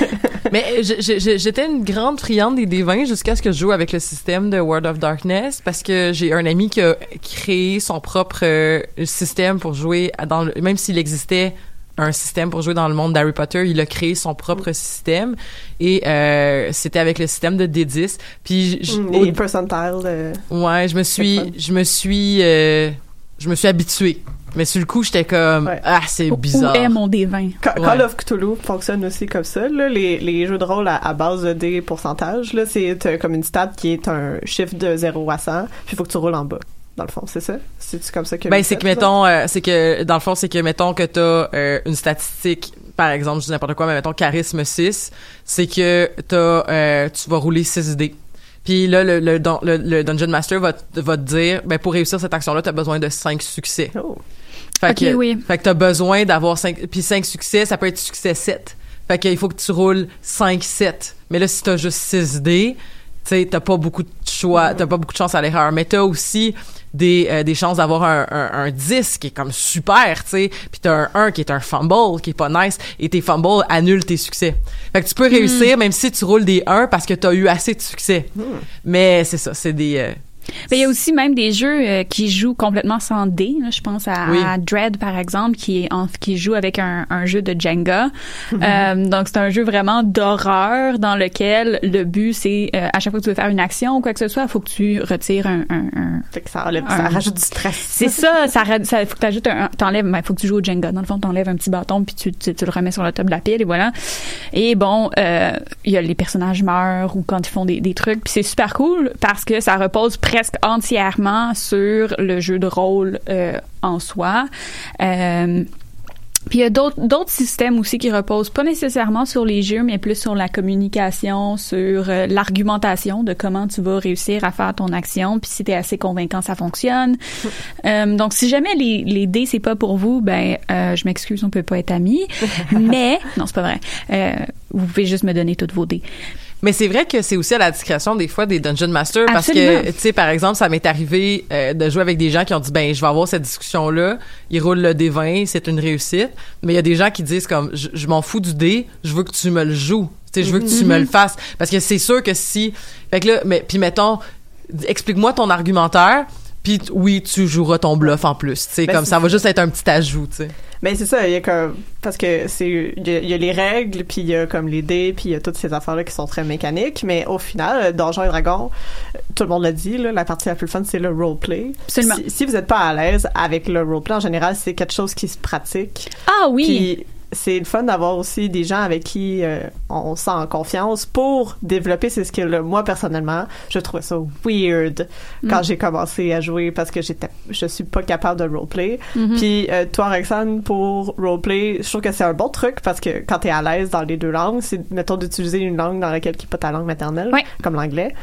Mais j'étais une grande friande des D20 jusqu'à ce que je joue avec le système de World of Darkness parce que j'ai un ami qui a créé son propre euh, système pour jouer dans le, même s'il existait un système pour jouer dans le monde d'Harry Potter, il a créé son propre système et euh, c'était avec le système de D10. Puis j- Mm, au- Les percentiles. euh, ouais, je me suis je me suis euh, je me suis habituée. Mais sur le coup, j'étais comme Ouais. ah, c'est Où bizarre. est mon D20? Ca- Ouais. Call of Cthulhu fonctionne aussi comme ça. Là. Les, les jeux de rôle à, à base de des pourcentages, là, c'est comme une stat qui est un chiffre de 0 à 100, puis il faut que tu roules en bas. Dans le fond, c'est ça? C'est comme ça que. Ben c'est que mettons euh, c'est que dans le fond c'est que mettons que t'as euh, une statistique par exemple je dis n'importe quoi mais mettons charisme 6 c'est que t'as euh, tu vas rouler 6 dés puis là le, le, don- le, le dungeon master va, te- va te dire ben pour réussir cette action là t'as besoin de 5 succès Oh. fait Ok, que oui. fait que t'as besoin d'avoir 5 puis 5 succès ça peut être succès 7 fait qu'il faut que tu roules 5 7 mais là si t'as juste 6 dés sais t'as pas beaucoup de choix t'as pas beaucoup de chance à l'erreur mais t'as aussi des, euh, des chances d'avoir un, un, un 10 qui est comme super, tu sais, puis t'as un 1 qui est un fumble, qui est pas nice, et tes fumbles annulent tes succès. Fait que tu peux réussir même si tu roules des 1 parce que t'as eu assez de succès. Mais c'est ça, c'est des... euh, Ben, il y a aussi même des jeux euh, qui jouent complètement sans dés. là. Je pense à, Oui. à Dread, par exemple, qui, est en- qui joue avec un, un jeu de Jenga. Euh, donc, c'est un jeu vraiment d'horreur dans lequel le but, c'est euh, à chaque fois que tu veux faire une action ou quoi que ce soit, il faut que tu retires un... un- un- Fait que ça, enlève, ça rajoute du stress. C'est ça, ça, ça faut que t'ajoutes un, t'enlèves, ben, faut que tu joues au Jenga. Dans le fond, t'enlèves un petit bâton puis tu, tu, tu le remets sur le top de la pile et voilà. Et bon, euh, il y a les personnages meurent ou quand ils font des, des trucs puis c'est super cool parce que ça repose presque entièrement sur le jeu de rôle euh, en soi. Euh, Puis il y a d'autres systèmes aussi qui reposent pas nécessairement sur les jeux, mais plus sur la communication, sur euh, l'argumentation de comment tu vas réussir à faire ton action. Puis si t'es assez convaincant, ça fonctionne. Euh, donc si jamais les, les dés c'est pas pour vous, ben euh, je m'excuse, on peut pas être amis. mais non, c'est pas vrai. Vous pouvez juste me donner toutes vos dés. Mais c'est vrai que c'est aussi à la discrétion des fois des dungeon masters parce Absolument. que tu sais par exemple ça m'est arrivé euh, de jouer avec des gens qui ont dit ben je vais avoir cette discussion là, ils roulent le D20, c'est une réussite, mais il y a des gens qui disent comme je, je m'en fous du dé, je veux que tu me le joues. Tu sais je veux que tu me le fasses. Parce que c'est sûr que si fait que là mais puis mettons explique-moi ton argumentaire puis oui, tu joueras ton bluff en plus, tu Ben, comme ça va juste être un petit ajout, tu sais. Mais c'est ça, il y a comme parce que c'est il y, a- il y a les règles, puis il y a comme les dés, puis il y a toutes ces affaires là qui sont très mécaniques, mais au final, euh, Donjons et Dragons, euh, tout le monde l'a dit là, la partie la plus fun c'est le roleplay. Absolument. Si, si vous n'êtes pas à l'aise avec le roleplay en général, c'est quelque chose qui se pratique. Ah oui. Puis c'est le fun d'avoir aussi des gens avec qui euh, on, on se sent en confiance pour développer ces skills-là. Moi, personnellement, je trouvais ça weird quand Mm. j'ai commencé à jouer parce que j'étais, je suis pas capable de roleplay. Mhm. Puis euh, toi, Roxane, pour roleplay, je trouve que c'est un bon truc parce que quand t'es à l'aise dans les deux langues, c'est, mettons, d'utiliser une langue dans laquelle qui n'est pas ta langue maternelle, comme l'anglais,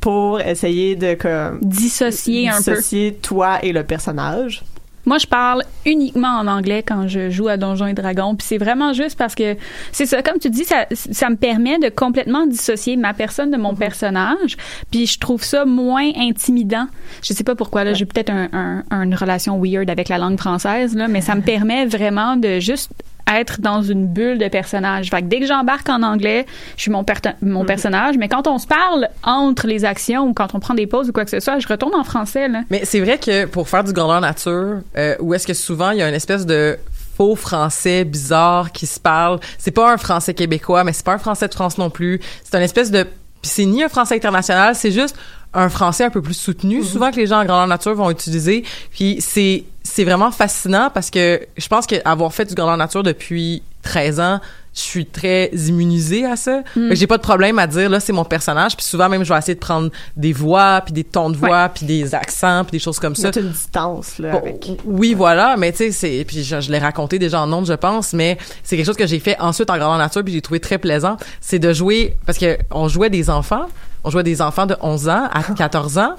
pour essayer de comme, Dissocier un peu. dissocier toi et le personnage. Moi, je parle uniquement en anglais quand je joue à Donjons et Dragons, puis c'est vraiment juste parce que c'est ça, comme tu dis, ça, ça me permet de complètement dissocier ma personne de mon personnage, puis je trouve ça moins intimidant. Je sais pas pourquoi là, j'ai peut-être un, un- une relation weird avec la langue française là, mais ça me permet vraiment de juste être dans une bulle de personnage. Fait que dès que j'embarque en anglais, je suis mon, mon personnage, mais quand on se parle entre les actions ou quand on prend des pauses ou quoi que ce soit, je retourne en français là. Mais c'est vrai que pour faire du grandeur nature, euh, où est-ce que souvent il y a une espèce de faux français bizarre qui se parle. C'est pas un français québécois, mais c'est pas un français de France non plus. C'est une espèce de puis c'est ni un français international, c'est juste un français un peu plus soutenu, souvent que les gens en grandeur nature vont utiliser. Puis c'est c'est vraiment fascinant parce que je pense qu'avoir fait du grandeur nature depuis 13 ans, je suis très immunisée à ça. Que J'ai pas de problème à dire là c'est mon personnage. Puis souvent même je vais essayer de prendre des voix, puis des tons de voix, puis des accents, puis des choses comme ça. Mettre une distance là Bon, avec. oui, voilà, mais tu sais, c'est puis je, je l'ai raconté déjà en ondes, je pense, mais c'est quelque chose que j'ai fait ensuite en grandeur nature puis j'ai trouvé très plaisant, c'est de jouer parce que on jouait des enfants, on jouait des enfants de 11 ans à 14 ans,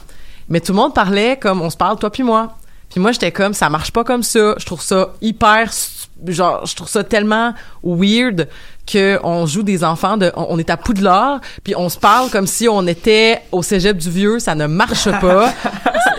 mais tout le monde parlait comme on se parle toi puis moi. Puis moi j'étais comme ça marche pas comme ça, je trouve ça hyper genre je trouve ça tellement weird que on joue des enfants de on, on est à Poudlard puis on se parle comme si on était au cégep du vieux. Ça ne marche pas.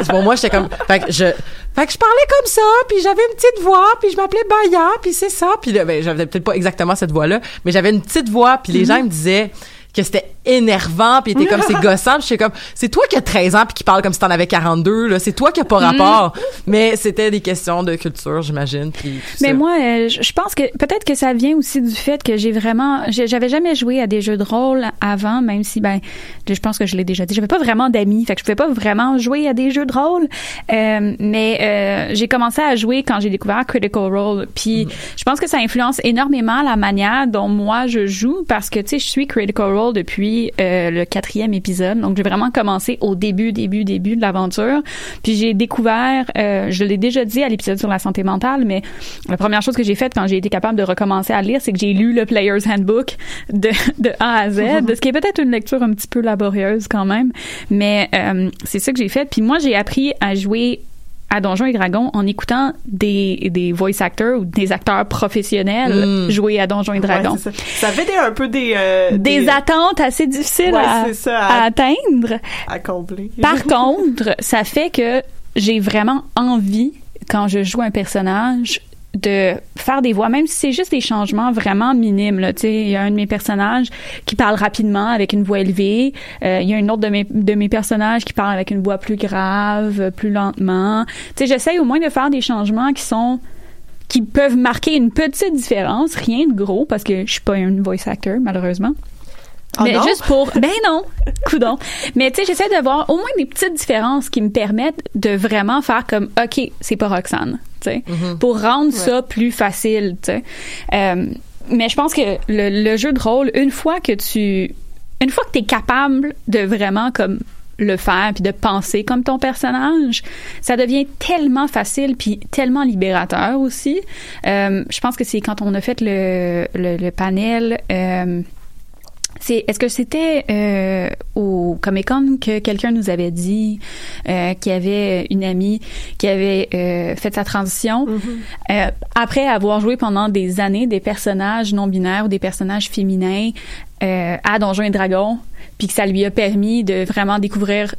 Bon moi j'étais comme fait que je fait que je parlais comme ça puis j'avais une petite voix puis je m'appelais Baya puis c'est ça. Puis là, ben j'avais peut-être pas exactement cette voix là mais j'avais une petite voix puis les gens ils me disaient que c'était énervant puis était comme c'est gossant puis comme c'est toi qui as 13 ans puis qui parle comme si t'en avais 42 là c'est toi qui a pas rapport mais c'était des questions de culture j'imagine puis Mais ça. moi, euh, je pense que peut-être que ça vient aussi du fait que j'ai vraiment, j'avais jamais joué à des jeux de rôle avant, même si ben, je pense que je l'ai déjà dit, j'avais pas vraiment d'amis, fait que je pouvais pas vraiment jouer à des jeux de rôle. Euh, mais euh, j'ai commencé à jouer quand j'ai découvert Critical Role, puis je pense que ça influence énormément la manière dont moi je joue parce que tu sais, je suis Critical Role depuis euh, le quatrième épisode, donc j'ai vraiment commencé au début, début, début de l'aventure, puis j'ai découvert, euh, je l'ai déjà dit à l'épisode sur la santé mentale, mais la première chose que j'ai faite quand j'ai été capable de recommencer à lire, c'est que j'ai lu le Player's Handbook de, de A à Z, ce qui est peut-être une lecture un petit peu laborieuse quand même, mais euh, c'est ça que j'ai fait. Puis moi, j'ai appris à jouer à Donjons et Dragons en écoutant des, des voice actors ou des acteurs professionnels Mm. jouer à Donjons et Dragons. Ouais, ça. ça fait des, un peu des euh, des, attentes assez difficiles Ouais, à, c'est ça, à à- atteindre. à combler. Par contre, ça fait que j'ai vraiment envie, quand je joue un personnage, de faire des voix, même si c'est juste des changements vraiment minimes. Là. Il y a un de mes personnages qui parle rapidement avec une voix élevée. Euh, il y a un autre de mes, de mes personnages qui parle avec une voix plus grave, plus lentement. J'essaie au moins de faire des changements qui sont qui peuvent marquer une petite différence, rien de gros, parce que je suis pas une voice actor, malheureusement. Oh mais non? juste pour ben non coudon mais tu sais j'essaie de voir au moins des petites différences qui me permettent de vraiment faire comme ok c'est pas Roxane tu sais pour rendre ça plus facile tu sais Euh, mais je pense que le, le jeu de rôle une fois que tu une fois que tu es capable de vraiment comme le faire puis de penser comme ton personnage, ça devient tellement facile puis tellement libérateur aussi. Euh, je pense que c'est quand on a fait le, le, le panel. Euh, c'est est-ce que c'était euh, au Comic Con que quelqu'un nous avait dit euh, qu'il y avait une amie qui avait euh, fait sa transition? Euh, après avoir joué pendant des années des personnages non binaires ou des personnages féminins euh, à Donjons et Dragons puis que ça lui a permis de vraiment découvrir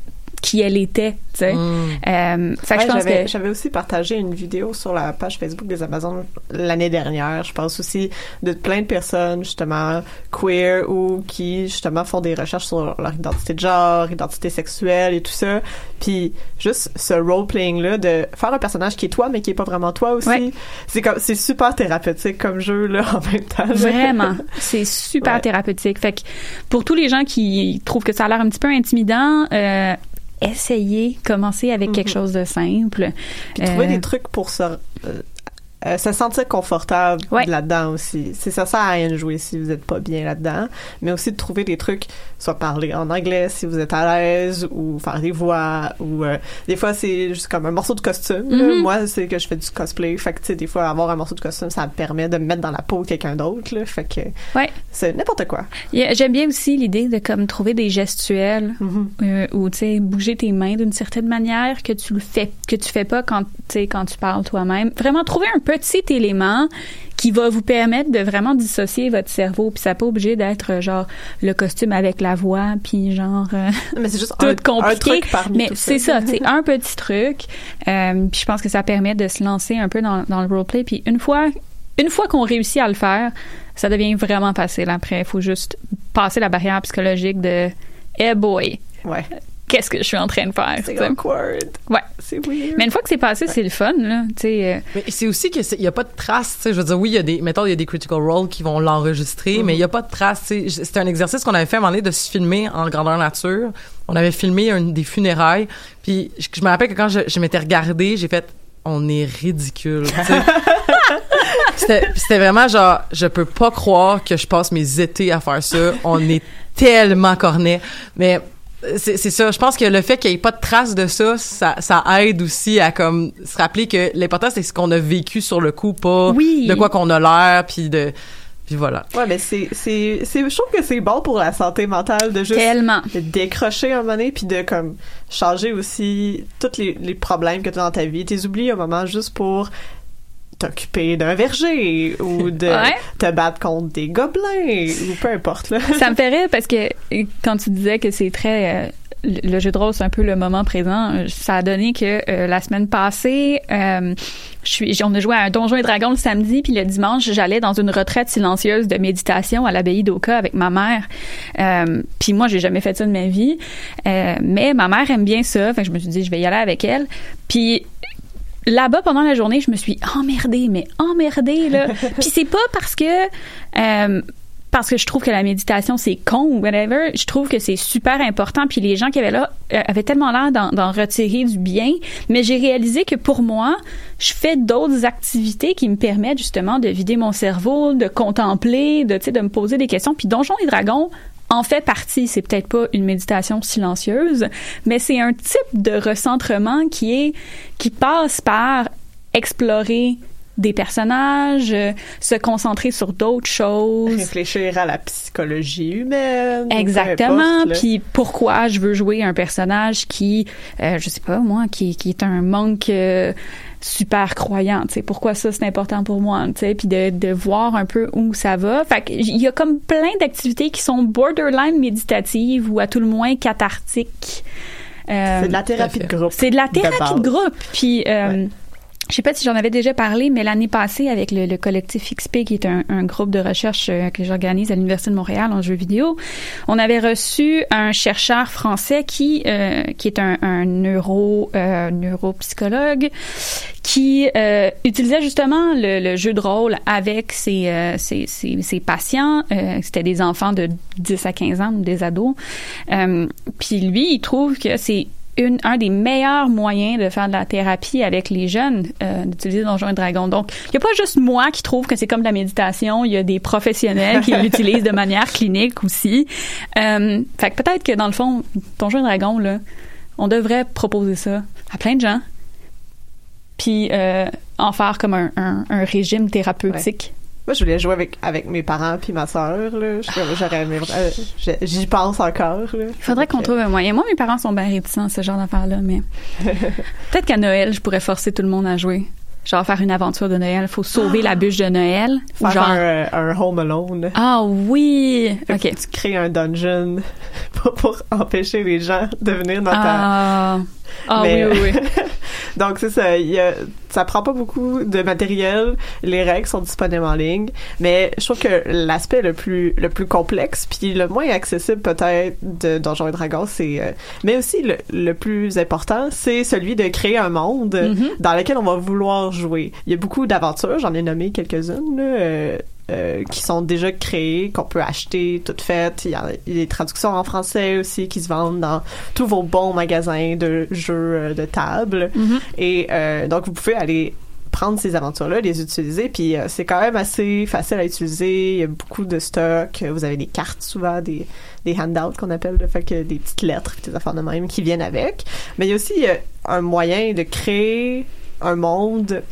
qui elle était tu sais euh, fait que Ouais, je pense j'avais, que j'avais aussi partagé une vidéo sur la page Facebook des Amazones l'année dernière. Je pense aussi de plein de personnes, justement, queer ou qui, justement, font des recherches sur leur identité de genre, identité sexuelle et tout ça. Puis, juste ce role-playing-là de faire un personnage qui est toi, mais qui est pas vraiment toi aussi. Ouais. C'est comme, c'est super thérapeutique comme jeu, là, en même temps. Vraiment, c'est super Ouais. thérapeutique. Fait que pour tous les gens qui trouvent que ça a l'air un petit peu intimidant, euh, essayez, commencez avec quelque chose de simple. Puis trouver Euh, des trucs pour se, euh, euh, se sentir confortable Ouais. là-dedans aussi. C'est ça, ça à rien de jouer si vous êtes pas bien là-dedans, mais aussi de trouver des trucs, soit parler en anglais si vous êtes à l'aise, ou faire des voix, ou euh, des fois c'est juste comme un morceau de costume. Mhm. Moi, c'est que je fais du cosplay, fait que tu sais, des fois avoir un morceau de costume, ça me permet de me mettre dans la peau de quelqu'un d'autre. Fait que Ouais. c'est n'importe quoi. J'aime bien aussi l'idée de comme trouver des gestuels Mhm. euh, ou tu sais bouger tes mains d'une certaine manière que tu le fais que tu fais pas quand tu quand tu parles toi-même. Vraiment trouver un petit élément qui va vous permettre de vraiment dissocier votre cerveau puis ça pas obligé d'être euh, genre le costume avec la voix puis genre euh, Mais c'est juste tout un, un compliqué. truc parmi mais c'est ça c'est un petit truc euh, puis je pense que ça permet de se lancer un peu dans, dans le roleplay puis une fois une fois qu'on réussit à le faire ça devient vraiment facile. Après il faut juste passer la barrière psychologique de hey boy Ouais. Qu'est-ce que je suis en train de faire C'est awkward. ouais C'est weird. mais une fois que c'est passé c'est le fun là euh, Mais c'est aussi que il y a pas de traces, je veux dire oui, il y a des mettons il y a des critical roles qui vont l'enregistrer, mais il y a pas de traces, c'était un exercice qu'on avait fait à un moment donné de se filmer en grandeur nature. On avait filmé un, des funérailles, puis je, je me rappelle que quand je, je m'étais regardée, j'ai fait on est ridicule, c'était vraiment genre, je peux pas croire que je passe mes étés à faire ça. On est tellement cornet. Mais c'est c'est ça. Je pense que le fait qu'il y ait pas de traces de ça, ça, ça aide aussi à comme se rappeler que l'important c'est ce qu'on a vécu sur le coup, pas Oui. de quoi qu'on a l'air, puis de, puis voilà. Ouais, mais c'est, c'est, c'est, je trouve que c'est bon pour la santé mentale de juste tellement de décrocher un moment donné, puis de comme changer aussi tous les, les problèmes que tu as dans ta vie. T'es oublié un moment juste pour t'occuper d'un verger ou de Ouais. te battre contre des gobelins ou peu importe là. ça me fait rire parce que quand tu disais que c'est très euh, le jeu de rôle c'est un peu le moment présent ça a donné que euh, la semaine passée euh, je suis on a joué à un donjon et dragon le samedi puis le dimanche j'allais dans une retraite silencieuse de méditation à l'abbaye d'Oka avec ma mère euh, puis moi j'ai jamais fait ça de ma vie mais ma mère aime bien ça fait que je me suis dit je vais y aller avec elle puis là-bas pendant la journée, je me suis emmerdée, mais emmerdée là. Puis c'est pas parce que euh, parce que je trouve que la méditation c'est con ou whatever. Je trouve que c'est super important. Puis les gens qui avaient là euh, avaient tellement l'air d'en, retirer du bien. Mais j'ai réalisé que pour moi, je fais d'autres activités qui me permettent justement de vider mon cerveau, de contempler, de tu sais, de me poser des questions. Puis Donjons et Dragons en fait partie. C'est peut-être pas une méditation silencieuse, mais c'est un type de recentrement qui est qui passe par explorer des personnages, euh, se concentrer sur d'autres choses. Réfléchir à la psychologie humaine. Exactement. Puis pourquoi je veux jouer un personnage qui, euh, je sais pas moi, qui, qui est un monk euh, super croyant. Tu sais, pourquoi ça c'est important pour moi. Tu sais, puis de, de voir un peu où ça va. Fait qu'il y a comme plein d'activités qui sont borderline méditatives ou à tout le moins cathartiques. Euh, C'est de la thérapie de groupe. c'est de la thérapie de, groupe. Puis, euh, je sais pas si j'en avais déjà parlé, mais l'année passée, avec le, le collectif XP, qui est un, un groupe de recherche euh, que j'organise à l'Université de Montréal en jeux vidéo, on avait reçu un chercheur français qui, euh, qui est un, un neuro, euh, neuropsychologue, qui euh, utilisait justement le, le jeu de rôle avec ses, euh, ses, ses, ses patients. Euh, C'était des enfants de 10 à 15 ans ou des ados. Puis lui, il trouve que c'est une, un des meilleurs moyens de faire de la thérapie avec les jeunes, euh, d'utiliser Donjons et Dragons. Donc, il n'y a pas juste moi qui trouve que c'est comme de la méditation, il y a des professionnels qui l'utilisent de manière clinique aussi. Euh, fait que peut-être que dans le fond, Donjons et Dragons, là, on devrait proposer ça à plein de gens, puis euh, en faire comme un, un, un régime thérapeutique. Moi, je voulais jouer avec, avec mes parents puis ma sœur, J'aurais aimé, euh, j'y pense encore, là. Il faudrait qu'on trouve un moyen. Moi, mes parents sont bien réticents à ce genre d'affaires-là, mais peut-être qu'à Noël, je pourrais forcer tout le monde à jouer. Genre faire une aventure de Noël. Faut sauver la bûche de Noël. Ou Faire genre. un, un Home Alone. Ah oui! Fait Ok. Tu crées un dungeon pour, pour empêcher les gens de venir dans ta... Ah, ah oui, Mais, oui, oui. Donc, c'est ça. y a- ça prend pas beaucoup de matériel. Les règles sont disponibles en ligne. Mais je trouve que l'aspect le plus, le plus complexe, puis le moins accessible peut-être de Donjons et Dragons, c'est... euh, mais aussi le, le plus important, c'est celui de créer un monde Mm-hmm. dans lequel on va vouloir jouer. Il y a beaucoup d'aventures. J'en ai nommé quelques-unes, euh, euh, qui sont déjà créées, qu'on peut acheter toutes faites. Il y, a, des traductions en français aussi qui se vendent dans tous vos bons magasins de jeux euh, de table. Mhm. Et euh, donc, vous pouvez aller prendre ces aventures-là, les utiliser, puis euh, c'est quand même assez facile à utiliser. Il y a beaucoup de stock. Vous avez des cartes souvent, des, des handouts qu'on appelle, le fait que des petites lettres, des affaires de même qui viennent avec. Mais il y a aussi un moyen de créer un monde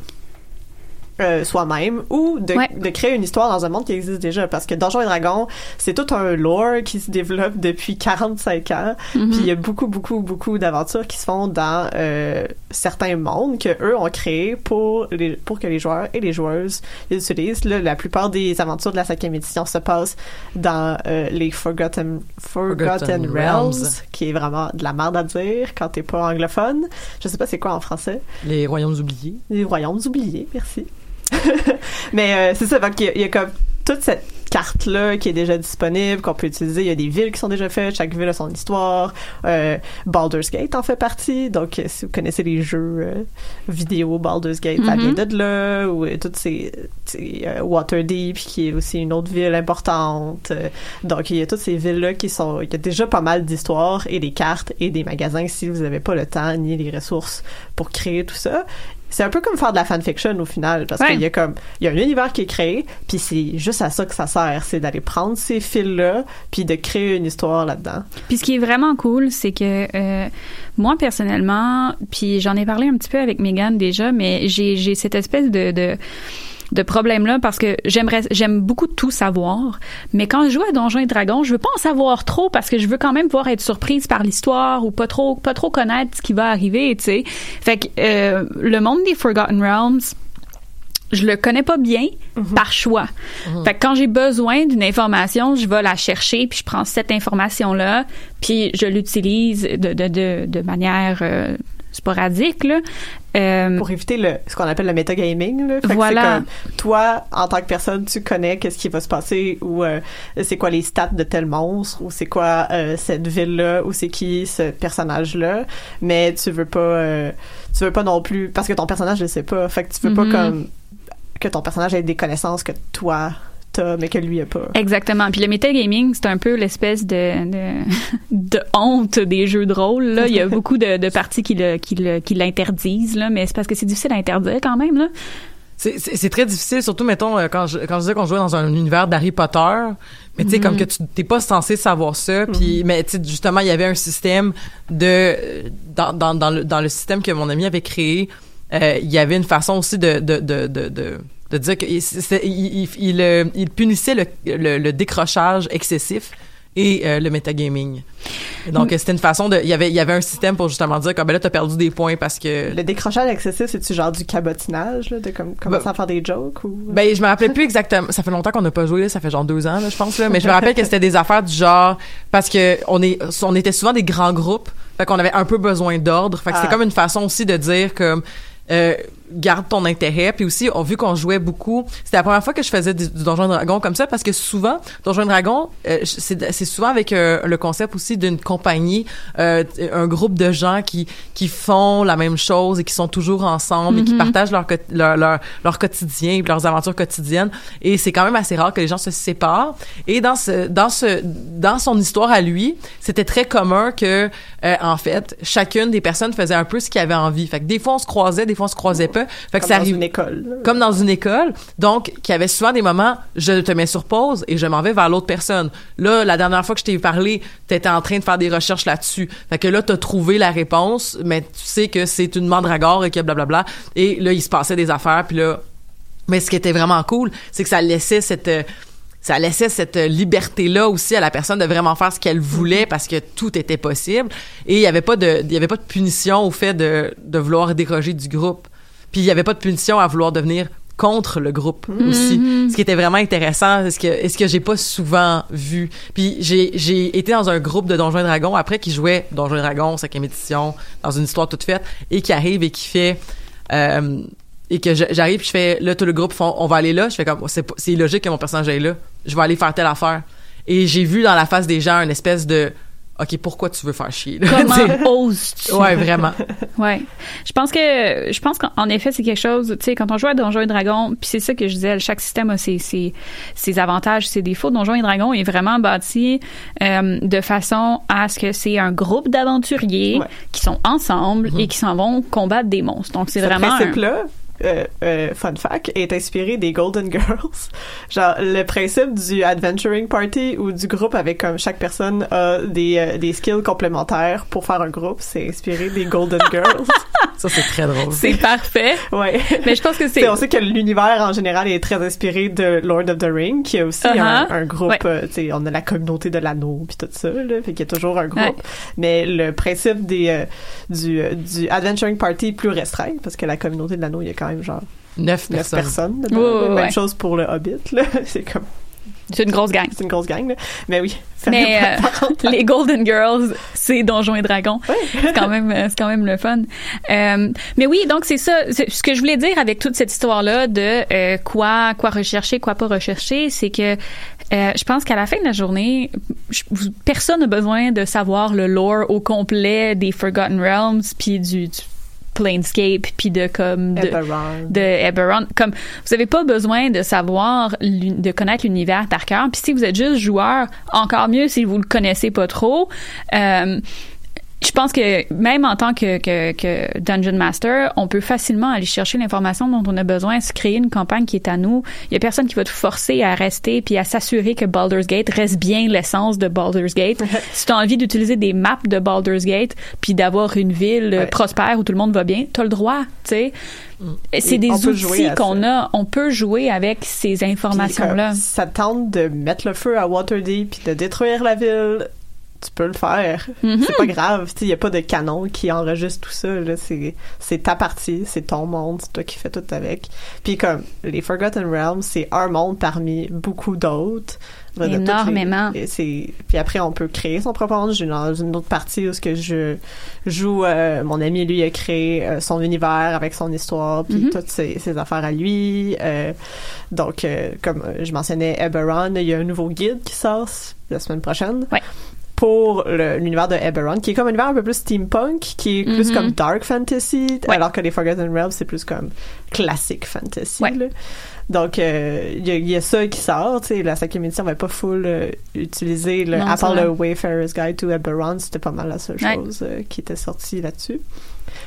euh, soi-même ou de, Ouais. de créer une histoire dans un monde qui existe déjà parce que Donjons et Dragons c'est tout un lore qui se développe depuis 45 ans Mhm. puis il y a beaucoup beaucoup beaucoup d'aventures qui se font dans euh, certains mondes que eux ont créés pour les pour que les joueurs et les joueuses les utilisent Là, la plupart des aventures de la cinquième édition se passent dans euh, les Forgotten Forgotten, Forgotten Realms, Realms. qui est vraiment de la merde à dire quand t'es pas anglophone je sais pas c'est quoi en français Les royaumes oubliés. les royaumes oubliés, merci. Mais euh, c'est ça, donc il y, a- il y a comme toute cette carte-là qui est déjà disponible, qu'on peut utiliser. Il y a des villes qui sont déjà faites, chaque ville a son histoire. Euh, Baldur's Gate en fait partie, donc euh, si vous connaissez les jeux euh, vidéo Baldur's Gate, ça vient Mhm. de là, ou toutes ces, ces, Waterdeep, qui est aussi une autre ville importante. Donc il y a toutes ces villes-là qui sont... Il y a déjà pas mal d'histoires et des cartes et des magasins si vous n'avez pas le temps ni les ressources pour créer tout ça c'est un peu comme faire de la fanfiction au final parce Ouais. qu'il y a comme il y a un univers qui est créé puis c'est juste à ça que ça sert c'est d'aller prendre ces fils là puis de créer une histoire là-dedans Puis ce qui est vraiment cool, c'est que euh, moi personnellement, puis j'en ai parlé un petit peu avec Megan déjà, mais j'ai j'ai cette espèce de, de de problème là parce que j'aimerais j'aime beaucoup tout savoir mais quand je joue à Donjons et Dragons je veux pas en savoir trop parce que je veux quand même pouvoir être surprise par l'histoire ou pas trop pas trop connaître ce qui va arriver tu sais fait que euh, le monde des Forgotten Realms je le connais pas bien par choix. Fait que quand j'ai besoin d'une information, je vais la chercher puis je prends cette information là puis je l'utilise de, de, de, de manière euh, sporadique là. Euh, pour éviter le ce qu'on appelle le metagaming là. Fait que Voilà. comme toi en tant que personne tu connais qu'est-ce qui va se passer ou euh, c'est quoi les stats de tel monstre ou c'est quoi euh, cette ville là ou c'est qui ce personnage là mais tu veux pas euh, tu veux pas non plus parce que ton personnage le sait pas. Fait que tu veux pas comme que ton personnage ait des connaissances que toi t'as mais que lui a pas Exactement. Puis le metagaming, c'est un peu l'espèce de, de, de honte des jeux de rôle. Là. Il y a beaucoup de, de parties qui le- qui le- qui l'interdisent, là, mais c'est parce que c'est difficile à interdire quand même. Là. C'est- C'est c'est très difficile, surtout, mettons, euh, quand je, quand je disais qu'on jouait dans un univers d'Harry Potter, mais tu sais, comme que tu t'es pas censé savoir ça, puis, mais tu sais, justement, il y avait un système de, dans, dans, dans, le, dans le système que mon ami avait créé, euh, il y avait une façon aussi de, de, de, de, de, de dire qu'il il, il, il, euh, punissait le, le, le décrochage excessif et euh, le metagaming. Et Donc, Mm. c'était une façon de, il y avait, il y avait un système pour justement dire, comme ben là, t'as perdu des points parce que le décrochage excessif c'est-tu genre du cabotinage là, de comme commencer Ben- à faire des jokes ou? Ben, je me rappelais plus exactement. Ça fait longtemps qu'on n'a pas joué, là. Ça fait genre deux ans, là, je pense, là. Mais je me rappelle que c'était des affaires du genre, parce que on est, on était souvent des grands groupes. Fait qu'on avait un peu besoin d'ordre. Fait que Ah. c'est comme une façon aussi de dire comme, euh, garde ton intérêt. Puis aussi, on vu qu'on jouait beaucoup. C'était la première fois que je faisais du, du Donjon Dragon comme ça parce que souvent, Donjon Dragon, euh, c'est souvent avec euh, le concept aussi d'une compagnie, euh, un groupe de gens qui qui font la même chose et qui sont toujours ensemble et qui Mhm. partagent leur, leur leur leur quotidien, et leurs aventures quotidiennes. Et c'est quand même assez rare que les gens se séparent. Et dans ce dans ce dans son histoire à lui, c'était très commun que euh, en fait chacune des personnes faisait un peu ce qu'elle avait envie. Fait que des fois on se croisait, des fois on se croisait pas. Fait que Comme ça dans une école. comme dans une école. Donc, qu'il y avait souvent des moments, je te mets sur pause et je m'en vais vers l'autre personne. Là, la dernière fois que je t'ai parlé, t'étais en train de faire des recherches là-dessus. Fait que là, t'as trouvé la réponse, mais tu sais que c'est une mandragore et que blablabla. Et là, il se passait des affaires, puis là... Mais ce qui était vraiment cool, c'est que ça laissait cette... ça laissait cette liberté-là aussi à la personne de vraiment faire ce qu'elle voulait parce que tout était possible. Et il y avait pas de, il y avait pas de punition au fait de, de vouloir déroger du groupe. Puis il y avait pas de punition à vouloir devenir contre le groupe aussi. Ce qui était vraiment intéressant, ce que, est ce que j'ai pas souvent vu. Puis j'ai, j'ai été dans un groupe de Donjons et Dragons après qui jouait Donjons et Dragons, cinquième édition, dans une histoire toute faite, et qui arrive et qui fait, euh, et que j'arrive puis je fais, là, tout le groupe font, on va aller là. Je fais comme, c'est, pas- c'est logique que mon personnage aille là. Je vais aller faire telle affaire. Et j'ai vu dans la face des gens une espèce de, OK, pourquoi tu veux faire chier? là? Comment oses-tu? Ouais, vraiment. Ouais. Je pense que je pense qu'en effet c'est quelque chose, tu sais quand on joue à Donjons et Dragons, puis c'est ça que je disais, chaque système a ses ses, ses avantages, ses défauts. Donjons et Dragons est vraiment bâti euh, de façon à ce que c'est un groupe d'aventuriers Ouais. qui sont ensemble Mhm. et qui s'en vont combattre des monstres. Donc c'est Ce vraiment un- principe-là, euh, euh, fun fact, est inspiré des Golden Girls. Genre, le principe du adventuring party ou du groupe avec comme chaque personne a des, euh, des skills complémentaires pour faire un groupe, c'est inspiré des Golden Girls. Ça, c'est très drôle. c'est parfait. ouais. Mais je pense que c'est on sait que l'univers en général est très inspiré de Lord of the Ring, qui a aussi un, Uh-huh. un groupe. Ouais. euh, t'sais, on a la communauté de l'anneau puis tout ça, là, fait qu'il y a toujours un groupe. Ouais. Mais le principe des euh, du euh, du adventuring party est plus restreint parce que la communauté de l'anneau, il y a quand même genre Neuf neuf personnes. personnes. Même ouais. chose pour le Hobbit, là. C'est comme c'est une grosse gang. c'est une grosse gang, là. Mais oui. Mais euh, les Golden Girls, c'est Donjons et Dragons. c'est quand même, euh, c'est quand même le fun. Euh, mais oui, donc c'est ça. C'est- Ce que je voulais dire avec toute cette histoire-là de euh, quoi, quoi rechercher, quoi pas rechercher, c'est que euh, je pense qu'à la fin de la journée, je- personne n'a besoin de savoir le lore au complet des Forgotten Realms puis du, du Planescape puis de comme de, Eberron. de Eberron. Comme vous avez pas besoin de savoir de connaître l'univers par cœur. Puis si vous êtes juste joueur, encore mieux si vous le connaissez pas trop. Euh, je pense que même en tant que, que, que Dungeon Master, on peut facilement aller chercher l'information dont on a besoin, se créer une campagne qui est à nous. Il y a personne qui va te forcer à rester puis à s'assurer que Baldur's Gate reste bien l'essence de Baldur's Gate. si tu as envie d'utiliser des maps de Baldur's Gate puis d'avoir une ville euh, Ouais. prospère où tout le monde va bien, tu as le droit, tu sais. C'est Et des outils qu'on a, on peut jouer avec ces informations-là. si ça te tente de mettre le feu à Waterdeep puis de détruire la ville, tu peux le faire. Mhm. C'est pas grave. Il n'y a pas de canon qui enregistre tout ça. C'est c'est ta partie, c'est ton monde, c'est toi qui fais tout avec. Puis comme les Forgotten Realms, c'est un monde parmi beaucoup d'autres. Les- Énormément. c'est puis après on peut créer son propre monde. J'ai dans une autre partie où ce que je joue, euh, mon ami lui a créé euh, son univers avec son histoire puis Mhm. toutes ses, ses affaires à lui. Euh, donc comme je mentionnais Eberron, il y a un nouveau guide qui sort la semaine prochaine. Ouais. Pour l'univers de Eberron, qui est comme un univers un peu plus steampunk, qui est plus Mhm. comme dark fantasy, Ouais. alors que les Forgotten Realms, c'est plus comme classique fantasy. Ouais. là. Donc, euh, il y, a- il y a ça qui sort, tu sais, la cinquième édition va pas full euh, utiliser, le, Non, à part le Wayfarer's Guide to Eberron, c'était pas mal la seule Ouais. chose euh, qui était sortie là-dessus.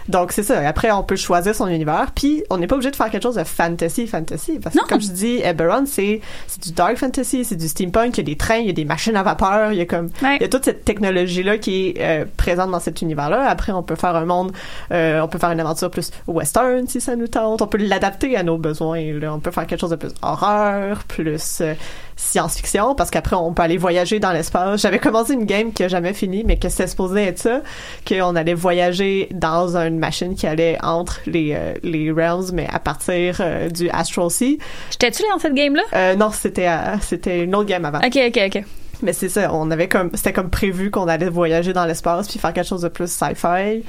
Donc, c'est ça. Après, on peut choisir son univers, puis on n'est pas obligé de faire quelque chose de fantasy, fantasy, parce Non. que, comme je dis, Eberron, c'est c'est du dark fantasy, c'est du steampunk, il y a des trains, il y a des machines à vapeur, il y a comme... Ouais. Il y a toute cette technologie-là qui est euh, présente dans cet univers-là. Après, on peut faire un monde, euh, on peut faire une aventure plus western si ça nous tente. On peut l'adapter à nos besoins. là. On peut faire quelque chose de plus horreur, plus euh, science-fiction, parce qu'après, on peut aller voyager dans l'espace. J'avais commencé une game qui a jamais fini, mais que c'était supposé être ça, qu'on allait voyager dans une machine qui allait entre les, euh, les realms, mais à partir euh, du Astral Sea. J'étais-tu dans cette game-là? Euh, non, c'était à- c'était une autre game avant. Ok, ok, ok. Mais c'est ça, on avait comme c'était comme prévu qu'on allait voyager dans l'espace puis faire quelque chose de plus sci-fi.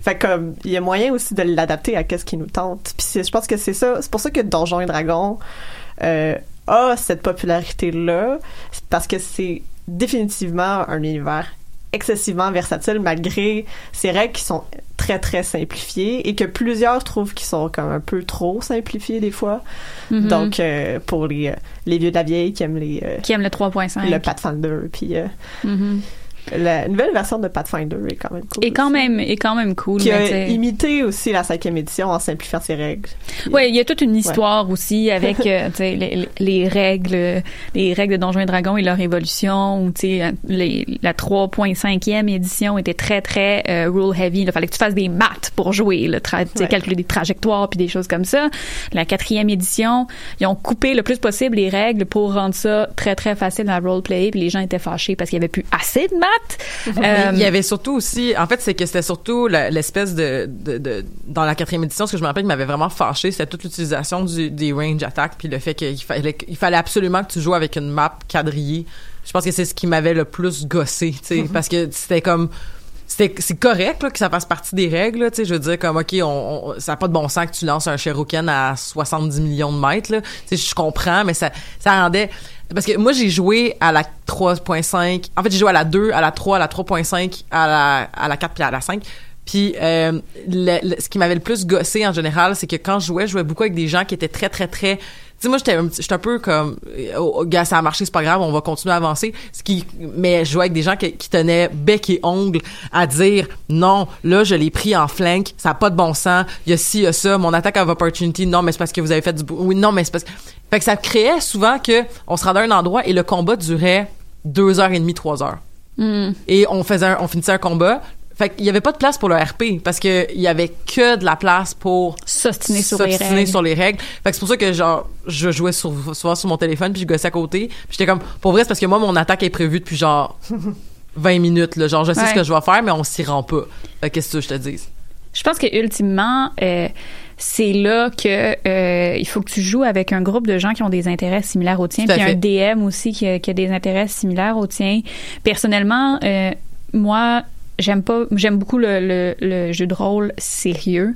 Fait comme il y a moyen aussi de l'adapter à qu'est-ce qui nous tente. Puis c'est- je pense que c'est ça, c'est pour ça que Donjons et Dragons euh, a cette popularité là, parce que c'est définitivement un univers excessivement versatile malgré ces règles qui sont très très simplifiées et que plusieurs trouvent qu'ils sont comme un peu trop simplifiées des fois. Mhm. Donc euh, pour les euh, les vieux de la vieille qui aiment les euh, Qui aime le 3.5. le Pathfinder puis euh, Mhm. La nouvelle version de Pathfinder est quand même cool. Et quand même, est quand même cool. qui mais a imité aussi la cinquième édition en simplifiant ses règles. Ouais, il y a toute une histoire aussi avec euh, les, les règles, les règles de Donjons et Dragons et leur évolution. Ou, tu sais, les- la 3.5e édition était très très euh, rule heavy. Il fallait que tu fasses des maths pour jouer, sais, Ouais. calculer des trajectoires puis des choses comme ça. La quatrième édition, ils ont coupé le plus possible les règles pour rendre ça très très facile à roleplay. Puis les gens étaient fâchés parce qu'il y avait plus assez de maths. Euh, il y avait surtout aussi, en fait, c'est que c'était surtout l'espèce de, de, de- dans la quatrième édition, ce que je me rappelle qui m'avait vraiment fâché, c'était toute l'utilisation du, des range attack, puis le fait qu'il fallait, il fallait absolument que tu joues avec une map quadrillée. Je pense que c'est ce qui m'avait le plus gossé, tu sais, parce que c'était comme c'est correct là, que ça fasse partie des règles tu sais je veux dire comme OK on, on- ça a pas de bon sens que tu lances un Cherokee à 70 millions de mètres là. Tu sais je comprends mais ça ça rendait parce que moi j'ai joué à la 3.5 en fait j'ai joué à la 2 à la 3 à la 3.5 à la à la 4 puis à la 5 puis euh, le- le- ce qui m'avait le plus gossé en général c'est que quand je jouais je jouais beaucoup avec des gens qui étaient très très très sais, moi, j'étais un, un peu comme, oh, oh, gars, ça a marché, c'est pas grave, on va continuer à avancer. Ce qui, mais je jouais avec des gens qui, qui tenaient bec et ongle à dire, non, là, je l'ai pris en flank, ça a pas de bon sens, il y a ci, il y a ça, mon attaque of opportunity, non, mais c'est parce que vous avez fait du, oui, non, mais c'est parce que, fait que ça créait souvent que on se rendait à un endroit et le combat durait deux heures et demie, trois heures. hmm. Et on faisait un- on finissait un combat. Fait qu'il y avait pas de place pour le RP parce que il y avait que de la place pour S'ostiner sur les règles. sur les règles. Fait que c'est pour ça que genre je jouais sur, souvent sur mon téléphone puis je gossais à côté. Puis j'étais comme pour vrai c'est parce que moi mon attaque est prévue depuis genre 20 minutes là. Genre je sais Ouais. ce que je vais faire mais on s'y rend pas. Fait qu'est-ce que je te dise? Je pense que ultimement, euh, c'est là que euh, il faut que tu joues avec un groupe de gens qui ont des intérêts similaires aux tiens, puis un. DM aussi qui a, qui a des intérêts similaires aux tiens. Personnellement, euh, moi. J'aime pas, j'aime beaucoup le, le, le jeu de rôle sérieux.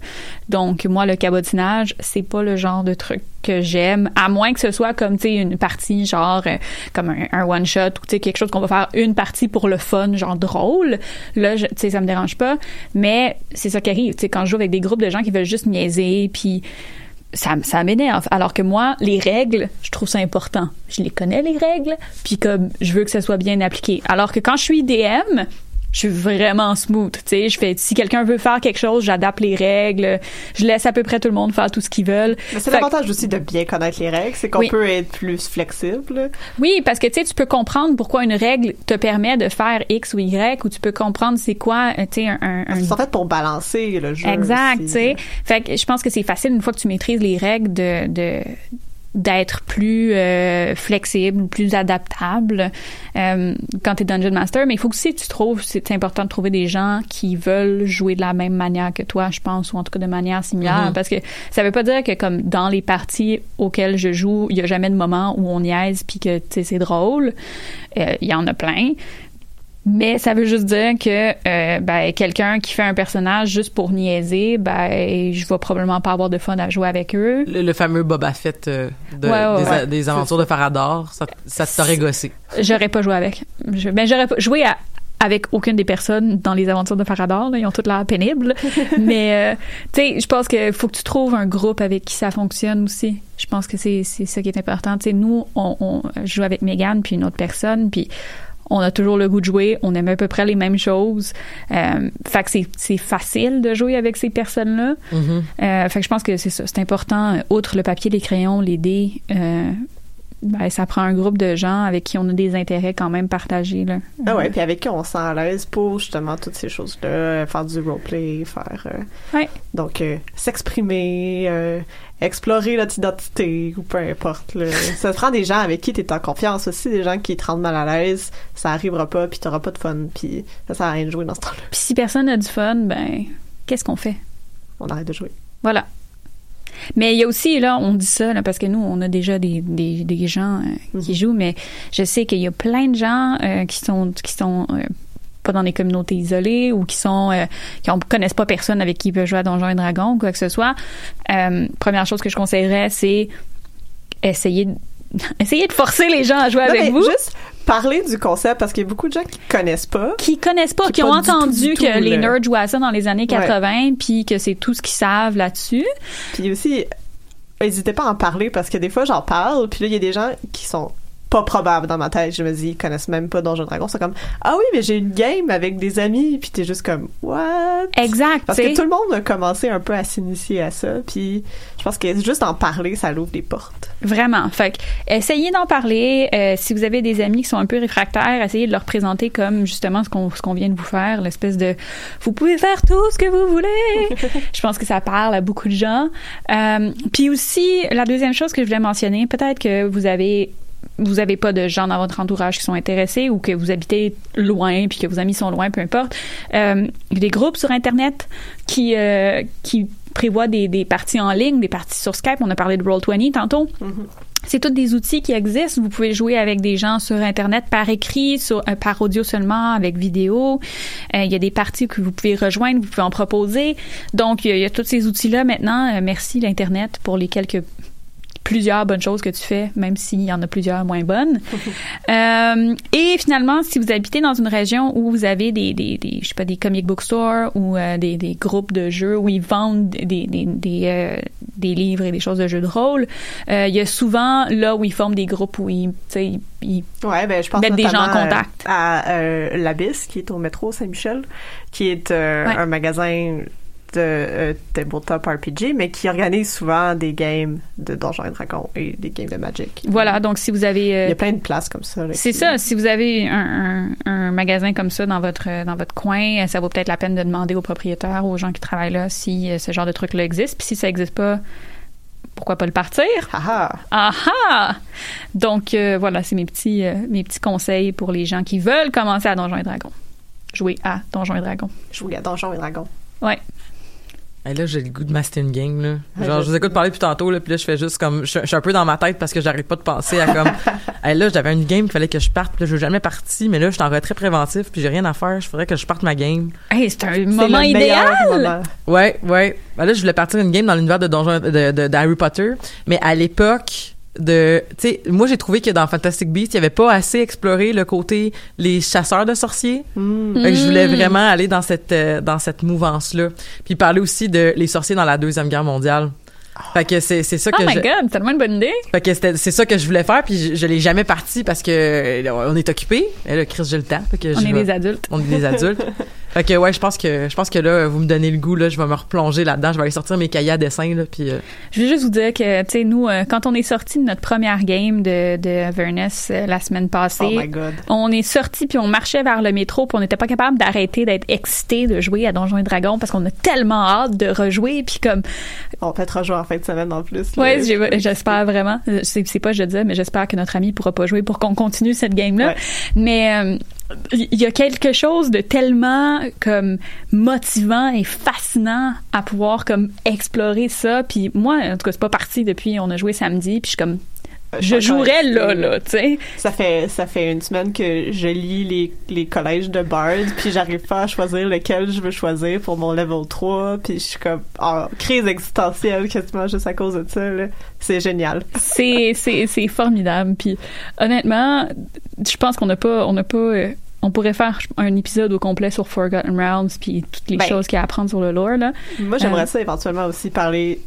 Donc moi le cabotinage, c'est pas le genre de truc que j'aime, à moins que ce soit comme tu sais une partie genre euh, comme un, one shot ou tu sais quelque chose qu'on va faire une partie pour le fun, genre drôle. Là, tu sais ça me dérange pas, mais c'est ça qui arrive. Tu sais quand je joue avec des groupes de gens qui veulent juste niaiser, puis ça, ça m'énerve. Alors que moi, les règles, je trouve ça important. Je les connais, les règles, puis comme je veux que ça soit bien appliqué. Alors que quand je suis DM, je suis vraiment smooth, tu sais, je fais si quelqu'un veut faire quelque chose, j'adapte les règles, je laisse à peu près tout le monde faire tout ce qu'ils veulent. Mais c'est que- l'avantage aussi de bien connaître les règles, c'est qu'on Oui. peut être plus flexible. Oui, parce que tu sais, tu peux comprendre pourquoi une règle te permet de faire X ou Y, ou tu peux comprendre c'est quoi, euh, tu sais, un, un, un- C'est en fait pour balancer le jeu. Exact, tu sais. Fait que je pense que c'est facile une fois que tu maîtrises les règles de, de d'être plus euh, flexible, plus adaptable euh, quand tu es Dungeon Master. Mais il faut aussi que tu trouves, c'est important de trouver des gens qui veulent jouer de la même manière que toi, je pense, ou en tout cas de manière similaire. Mhm. Parce que ça veut pas dire que comme dans les parties auxquelles je joue, il y a jamais de moment où on niaise puis que c'est drôle. Euh, Il y en a plein. Mais ça veut juste dire que euh, ben, quelqu'un qui fait un personnage juste pour niaiser, ben je vais probablement pas avoir de fun à jouer avec eux. le, le fameux Boba Fett euh, de- Ouais, ouais, des, ouais. des aventures de Farador, ça, ça t'aurait gossé. J'aurais pas joué avec. Je, ben j'aurais pas joué à- avec aucune des personnes dans les aventures de Farador. Là, ils ont toutes l'air pénibles. Mais euh, tu sais, je pense qu'il faut que tu trouves un groupe avec qui ça fonctionne aussi. Je pense que c'est ça qui est important. Tu sais, nous, on, on joue avec Megan puis une autre personne puis on a toujours le goût de jouer, on aime à peu près les mêmes choses. Euh, fait que c'est- c'est facile de jouer avec ces personnes-là. Mhm. Euh, fait que je pense que c'est ça, c'est important. Outre le papier, les crayons, les dés, euh, ben, ça prend un groupe de gens avec qui on a des intérêts quand même partagés. Là. Ah ouais, puis avec qui on se sent à l'aise pour justement toutes ces choses-là, faire du roleplay, faire euh, Ouais. donc euh, s'exprimer, euh, explorer notre identité ou peu importe. Là. ça prend des gens avec qui tu es en confiance aussi, des gens qui te rendent mal à l'aise, ça arrivera pas, puis t'auras pas de fun, puis ça sert à rien de jouer dans ce temps-là. Puis si personne n'a du fun, ben qu'est-ce qu'on fait? On arrête de jouer. Voilà. Mais il y a aussi, là, on dit ça, là, parce que nous, on a déjà des, des, des gens euh, qui jouent, mais je sais qu'il y a plein de gens euh, qui sont, qui sont euh, pas dans des communautés isolées ou qui sont euh, qui ne connaissent pas personne avec qui ils peuvent jouer à Donjons et Dragons ou quoi que ce soit. Euh, première chose que je conseillerais, c'est essayer de, de forcer les gens à jouer Non, avec mais vous. Juste parler du concept parce qu'il y a beaucoup de gens qui connaissent pas. qui connaissent pas, Qui ont entendu tout, que les nerds jouaient à ça dans les années 80, puis que c'est tout ce qu'ils savent là-dessus. Puis aussi, n'hésitez pas à en parler parce que des fois j'en parle, puis là il y a des gens qui sont pas probables dans ma tête. Je me dis, ils connaissent même pas Donjons Dragons. C'est comme, ah oui, mais j'ai une game avec des amis, puis t'es juste comme, what? Exact. Parce t'sais. que tout le monde a commencé un peu à s'initier à ça, puis je pense que juste en parler, ça l'ouvre des portes. Vraiment. Fait que, essayez d'en parler. Euh, si vous avez des amis qui sont un peu réfractaires, essayez de leur présenter comme justement ce qu'on ce qu'on vient de vous faire, l'espèce de vous pouvez faire tout ce que vous voulez. je pense que ça parle à beaucoup de gens. Euh, Puis aussi, la deuxième chose que je voulais mentionner, peut-être que vous avez vous avez pas de gens dans votre entourage qui sont intéressés ou que vous habitez loin puis que vos amis sont loin, peu importe. Euh, il y a des groupes sur Internet qui, euh, qui prévoient des, des parties en ligne, des parties sur Skype. On a parlé de Roll20 tantôt. C'est tous des outils qui existent. Vous pouvez jouer avec des gens sur Internet par écrit, sur, euh, par audio seulement, avec vidéo. Euh, il y a des parties que vous pouvez rejoindre, vous pouvez en proposer. Donc, il y a, il y a tous ces outils-là maintenant. Euh, merci l'Internet pour les quelques plusieurs bonnes choses que tu fais, même s'il y en a plusieurs moins bonnes. Euh, et finalement, si vous habitez dans une région où vous avez des, des, des je sais pas, des comic book stores ou euh, des, des groupes de jeux où ils vendent des, des, des, euh, des livres et des choses de jeux de rôle, euh, il y a souvent là où ils forment des groupes où ils, ils, ils Ouais, ben je pense mettent des gens en euh, contact. à euh, l'Abysse, qui est au métro Saint-Michel, qui est euh, Ouais. un magasin de euh, tabletop RPG, mais qui organise souvent des games de Donjons et Dragons et des games de Magic. Voilà, donc si vous avez... euh, Il y a plein de places comme ça. C'est qui- ça. Si vous avez un, un, un magasin comme ça dans votre dans votre coin, euh, ça vaut peut-être la peine de demander aux propriétaires, aux gens qui travaillent là, si euh, ce genre de truc-là existe. Puis si ça existe pas, pourquoi pas le partir? Ah ah ah Donc euh, voilà, c'est mes petits euh, mes petits conseils pour les gens qui veulent commencer à Donjons et Dragons. Jouer à Donjons et Dragons. Jouer à Donjons et Dragons. Ouais. Hey, là, j'ai le goût de master une game, là. Genre, je vous écoute parler depuis tantôt, là, puis là, je fais juste comme, je, je suis un peu dans ma tête parce que j'arrête pas de penser à comme, hey, là, j'avais une game qu'il fallait que je parte, puis là, je suis jamais parti, mais là, je suis en retrait préventif, puis j'ai rien à faire, je faudrait que je parte ma game. Hey, c'est un C'est moment le meilleur idéal. moment. Ouais, ouais. Ben là, je voulais partir une game dans l'univers de Donjon, de, de, d'Harry Potter, mais à l'époque de, tu sais, moi, j'ai trouvé que dans Fantastic Beasts, il y avait pas assez exploré le côté les chasseurs de sorciers. Mm. Fait que je voulais Mm. vraiment aller dans cette euh, dans cette mouvance là puis parler aussi de les sorciers dans la deuxième guerre mondiale fait que c'est c'est ça Oh que my je, god, c'est tellement une bonne idée. fait que c'était- c'est ça que je voulais faire puis je, je l'ai jamais parti parce que on est occupé et là Chris j'ai le temps fait que On est des adultes. on est des adultes fait que ouais je pense que je pense que là vous me donnez le goût là je vais me replonger là-dedans je vais aller sortir mes cahiers à dessin là puis euh, Je veux juste vous dire que, tu sais, nous, euh, quand on est sorti de notre première game de, de Avernus euh, la semaine passée, Oh my God. on est sorti puis on marchait vers le métro puis on n'était pas capable d'arrêter d'être excité de jouer à Donjons et Dragons parce qu'on a tellement hâte de rejouer puis comme On peut être rejouer fin de semaine en plus. j'ai- j'espère vraiment c'est c'est pas je dis mais j'espère que notre ami pourra pas jouer pour qu'on continue cette game là Ouais. mais euh, il y a quelque chose de tellement comme motivant et fascinant à pouvoir comme explorer ça puis moi en tout cas c'est pas parti depuis on a joué samedi puis je suis comme Euh, je suis encore jouerais là là tu sais Ça fait ça fait une semaine que je lis les, les collèges de Bard puis j'arrive pas à choisir lequel je veux choisir pour mon level 3 puis je suis comme en crise existentielle quasiment juste à cause de ça là. C'est génial. c'est c'est c'est formidable puis honnêtement je pense qu'on n'a pas on n'a pas euh, on pourrait faire un épisode au complet sur Forgotten Realms puis toutes les Ben. choses qu'il y a à apprendre sur le lore là. Moi j'aimerais Euh. ça éventuellement aussi parler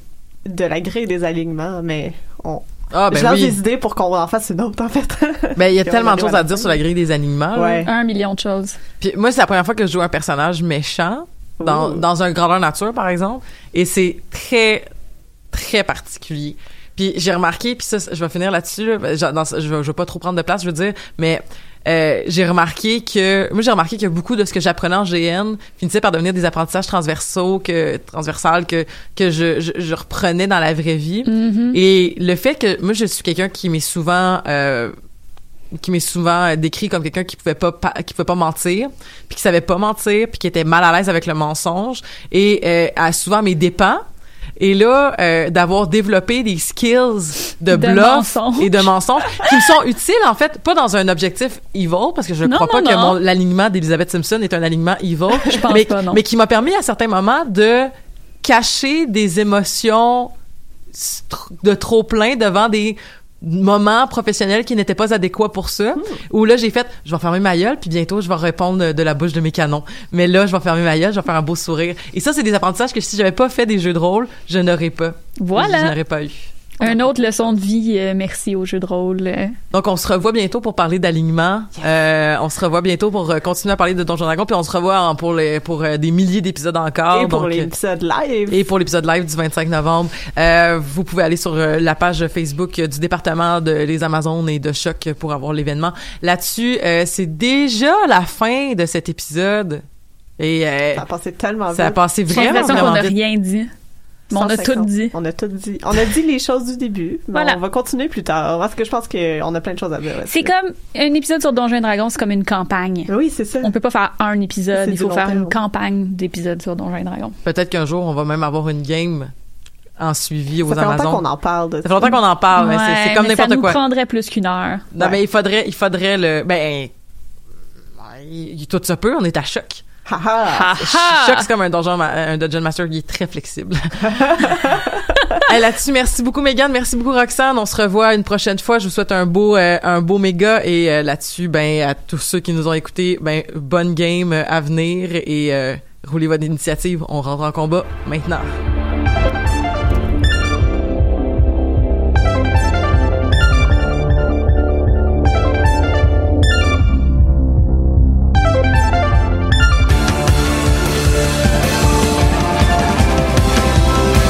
de la grille des alignements mais on ah ben je lance oui des idées pour qu'on en fasse une autre en fait. ben il y a tellement de choses à dire sur la grille des là. Ouais. un million de choses Puis moi, c'est la première fois que je joue un personnage méchant dans, dans un grandeur nature, par exemple. Et c'est très, très particulier. Puis j'ai remarqué, puis ça, je vais finir là-dessus, là, ben, je, dans- je, vais, je vais pas trop prendre de place, je veux dire, mais euh, j'ai remarqué que moi j'ai remarqué que beaucoup de ce que j'apprenais en GN finissait par devenir des apprentissages transversaux que transversales que que je, je, je reprenais dans la vraie vie Mm-hmm. et le fait que moi je suis quelqu'un qui m'est souvent euh, qui m'est souvent décrit comme quelqu'un qui pouvait pas, pa- qui pouvait pas mentir, puis qui savait pas mentir, puis qui était mal à l'aise avec le mensonge et euh, à souvent mes dépens. Et là, euh, d'avoir développé des skills de, De bluff et de mensonges qui me sont utiles, en fait, pas dans un objectif evil, parce que je Non, crois pas non, que l'alignement d'Elizabeth Simpson est un alignement evil. Je pense mais, pas, non. mais qui m'a permis à certains moments de cacher des émotions de trop plein devant des moments professionnels qui n'étaient pas adéquats pour ça. Hmm. Où là, j'ai fait, je vais fermer ma gueule, puis bientôt, je vais répondre de la bouche de mes canons. Mais là, je vais fermer ma gueule, je vais faire un beau sourire. Et ça, c'est des apprentissages que si j'avais pas fait des jeux de rôle, je n'aurais pas. Voilà. Je n'aurais pas eu. Une autre leçon de vie, euh, merci au jeu de rôle. Donc, on se revoit bientôt pour parler d'alignement. Euh, on se revoit bientôt pour euh, continuer à parler de Donjon Dragon, puis on se revoit pour les pour euh, des milliers d'épisodes encore. Et pour l'épisode live. et pour l'épisode live du 25 novembre. Euh, vous pouvez aller sur euh, la page Facebook du département de les Amazones et de Choc pour avoir l'événement. Là-dessus, euh, c'est déjà la fin de cet épisode. Et euh, Ça a passé tellement vite. ça a passé J'ai vraiment, l'impression qu'on n'a vite. rien dit. On a 150. tout dit. On a tout dit. On a dit les choses du début. mais Voilà. On va continuer plus tard parce que je pense qu'on a plein de choses à dire. C'est comme un épisode sur Donjons et Dragons, c'est comme une campagne. Oui, c'est ça. On peut pas faire un épisode, il faut faire terme. une campagne d'épisodes sur Donjons et Dragons. Peut-être qu'un jour, on va même avoir une game en suivi aux Ça fait longtemps qu'on en parle de Ça fait longtemps qu'on en parle, mais c'est- comme n'importe Ça nous quoi. prendrait plus qu'une heure. Non, Ouais. mais il faudrait, il faudrait le, ben, il- tout se peut, on est à choc. Haha. Choc, c'est comme un un dungeon master qui est très flexible. Hey, Là-dessus, merci beaucoup Megan, merci beaucoup Roxane. On se revoit une prochaine fois. Je vous souhaite un beau, euh, un beau méga et euh, là-dessus, ben à tous ceux qui nous ont écoutés, ben bonne game euh, à venir et euh, roulez votre initiative. On rentre en combat maintenant.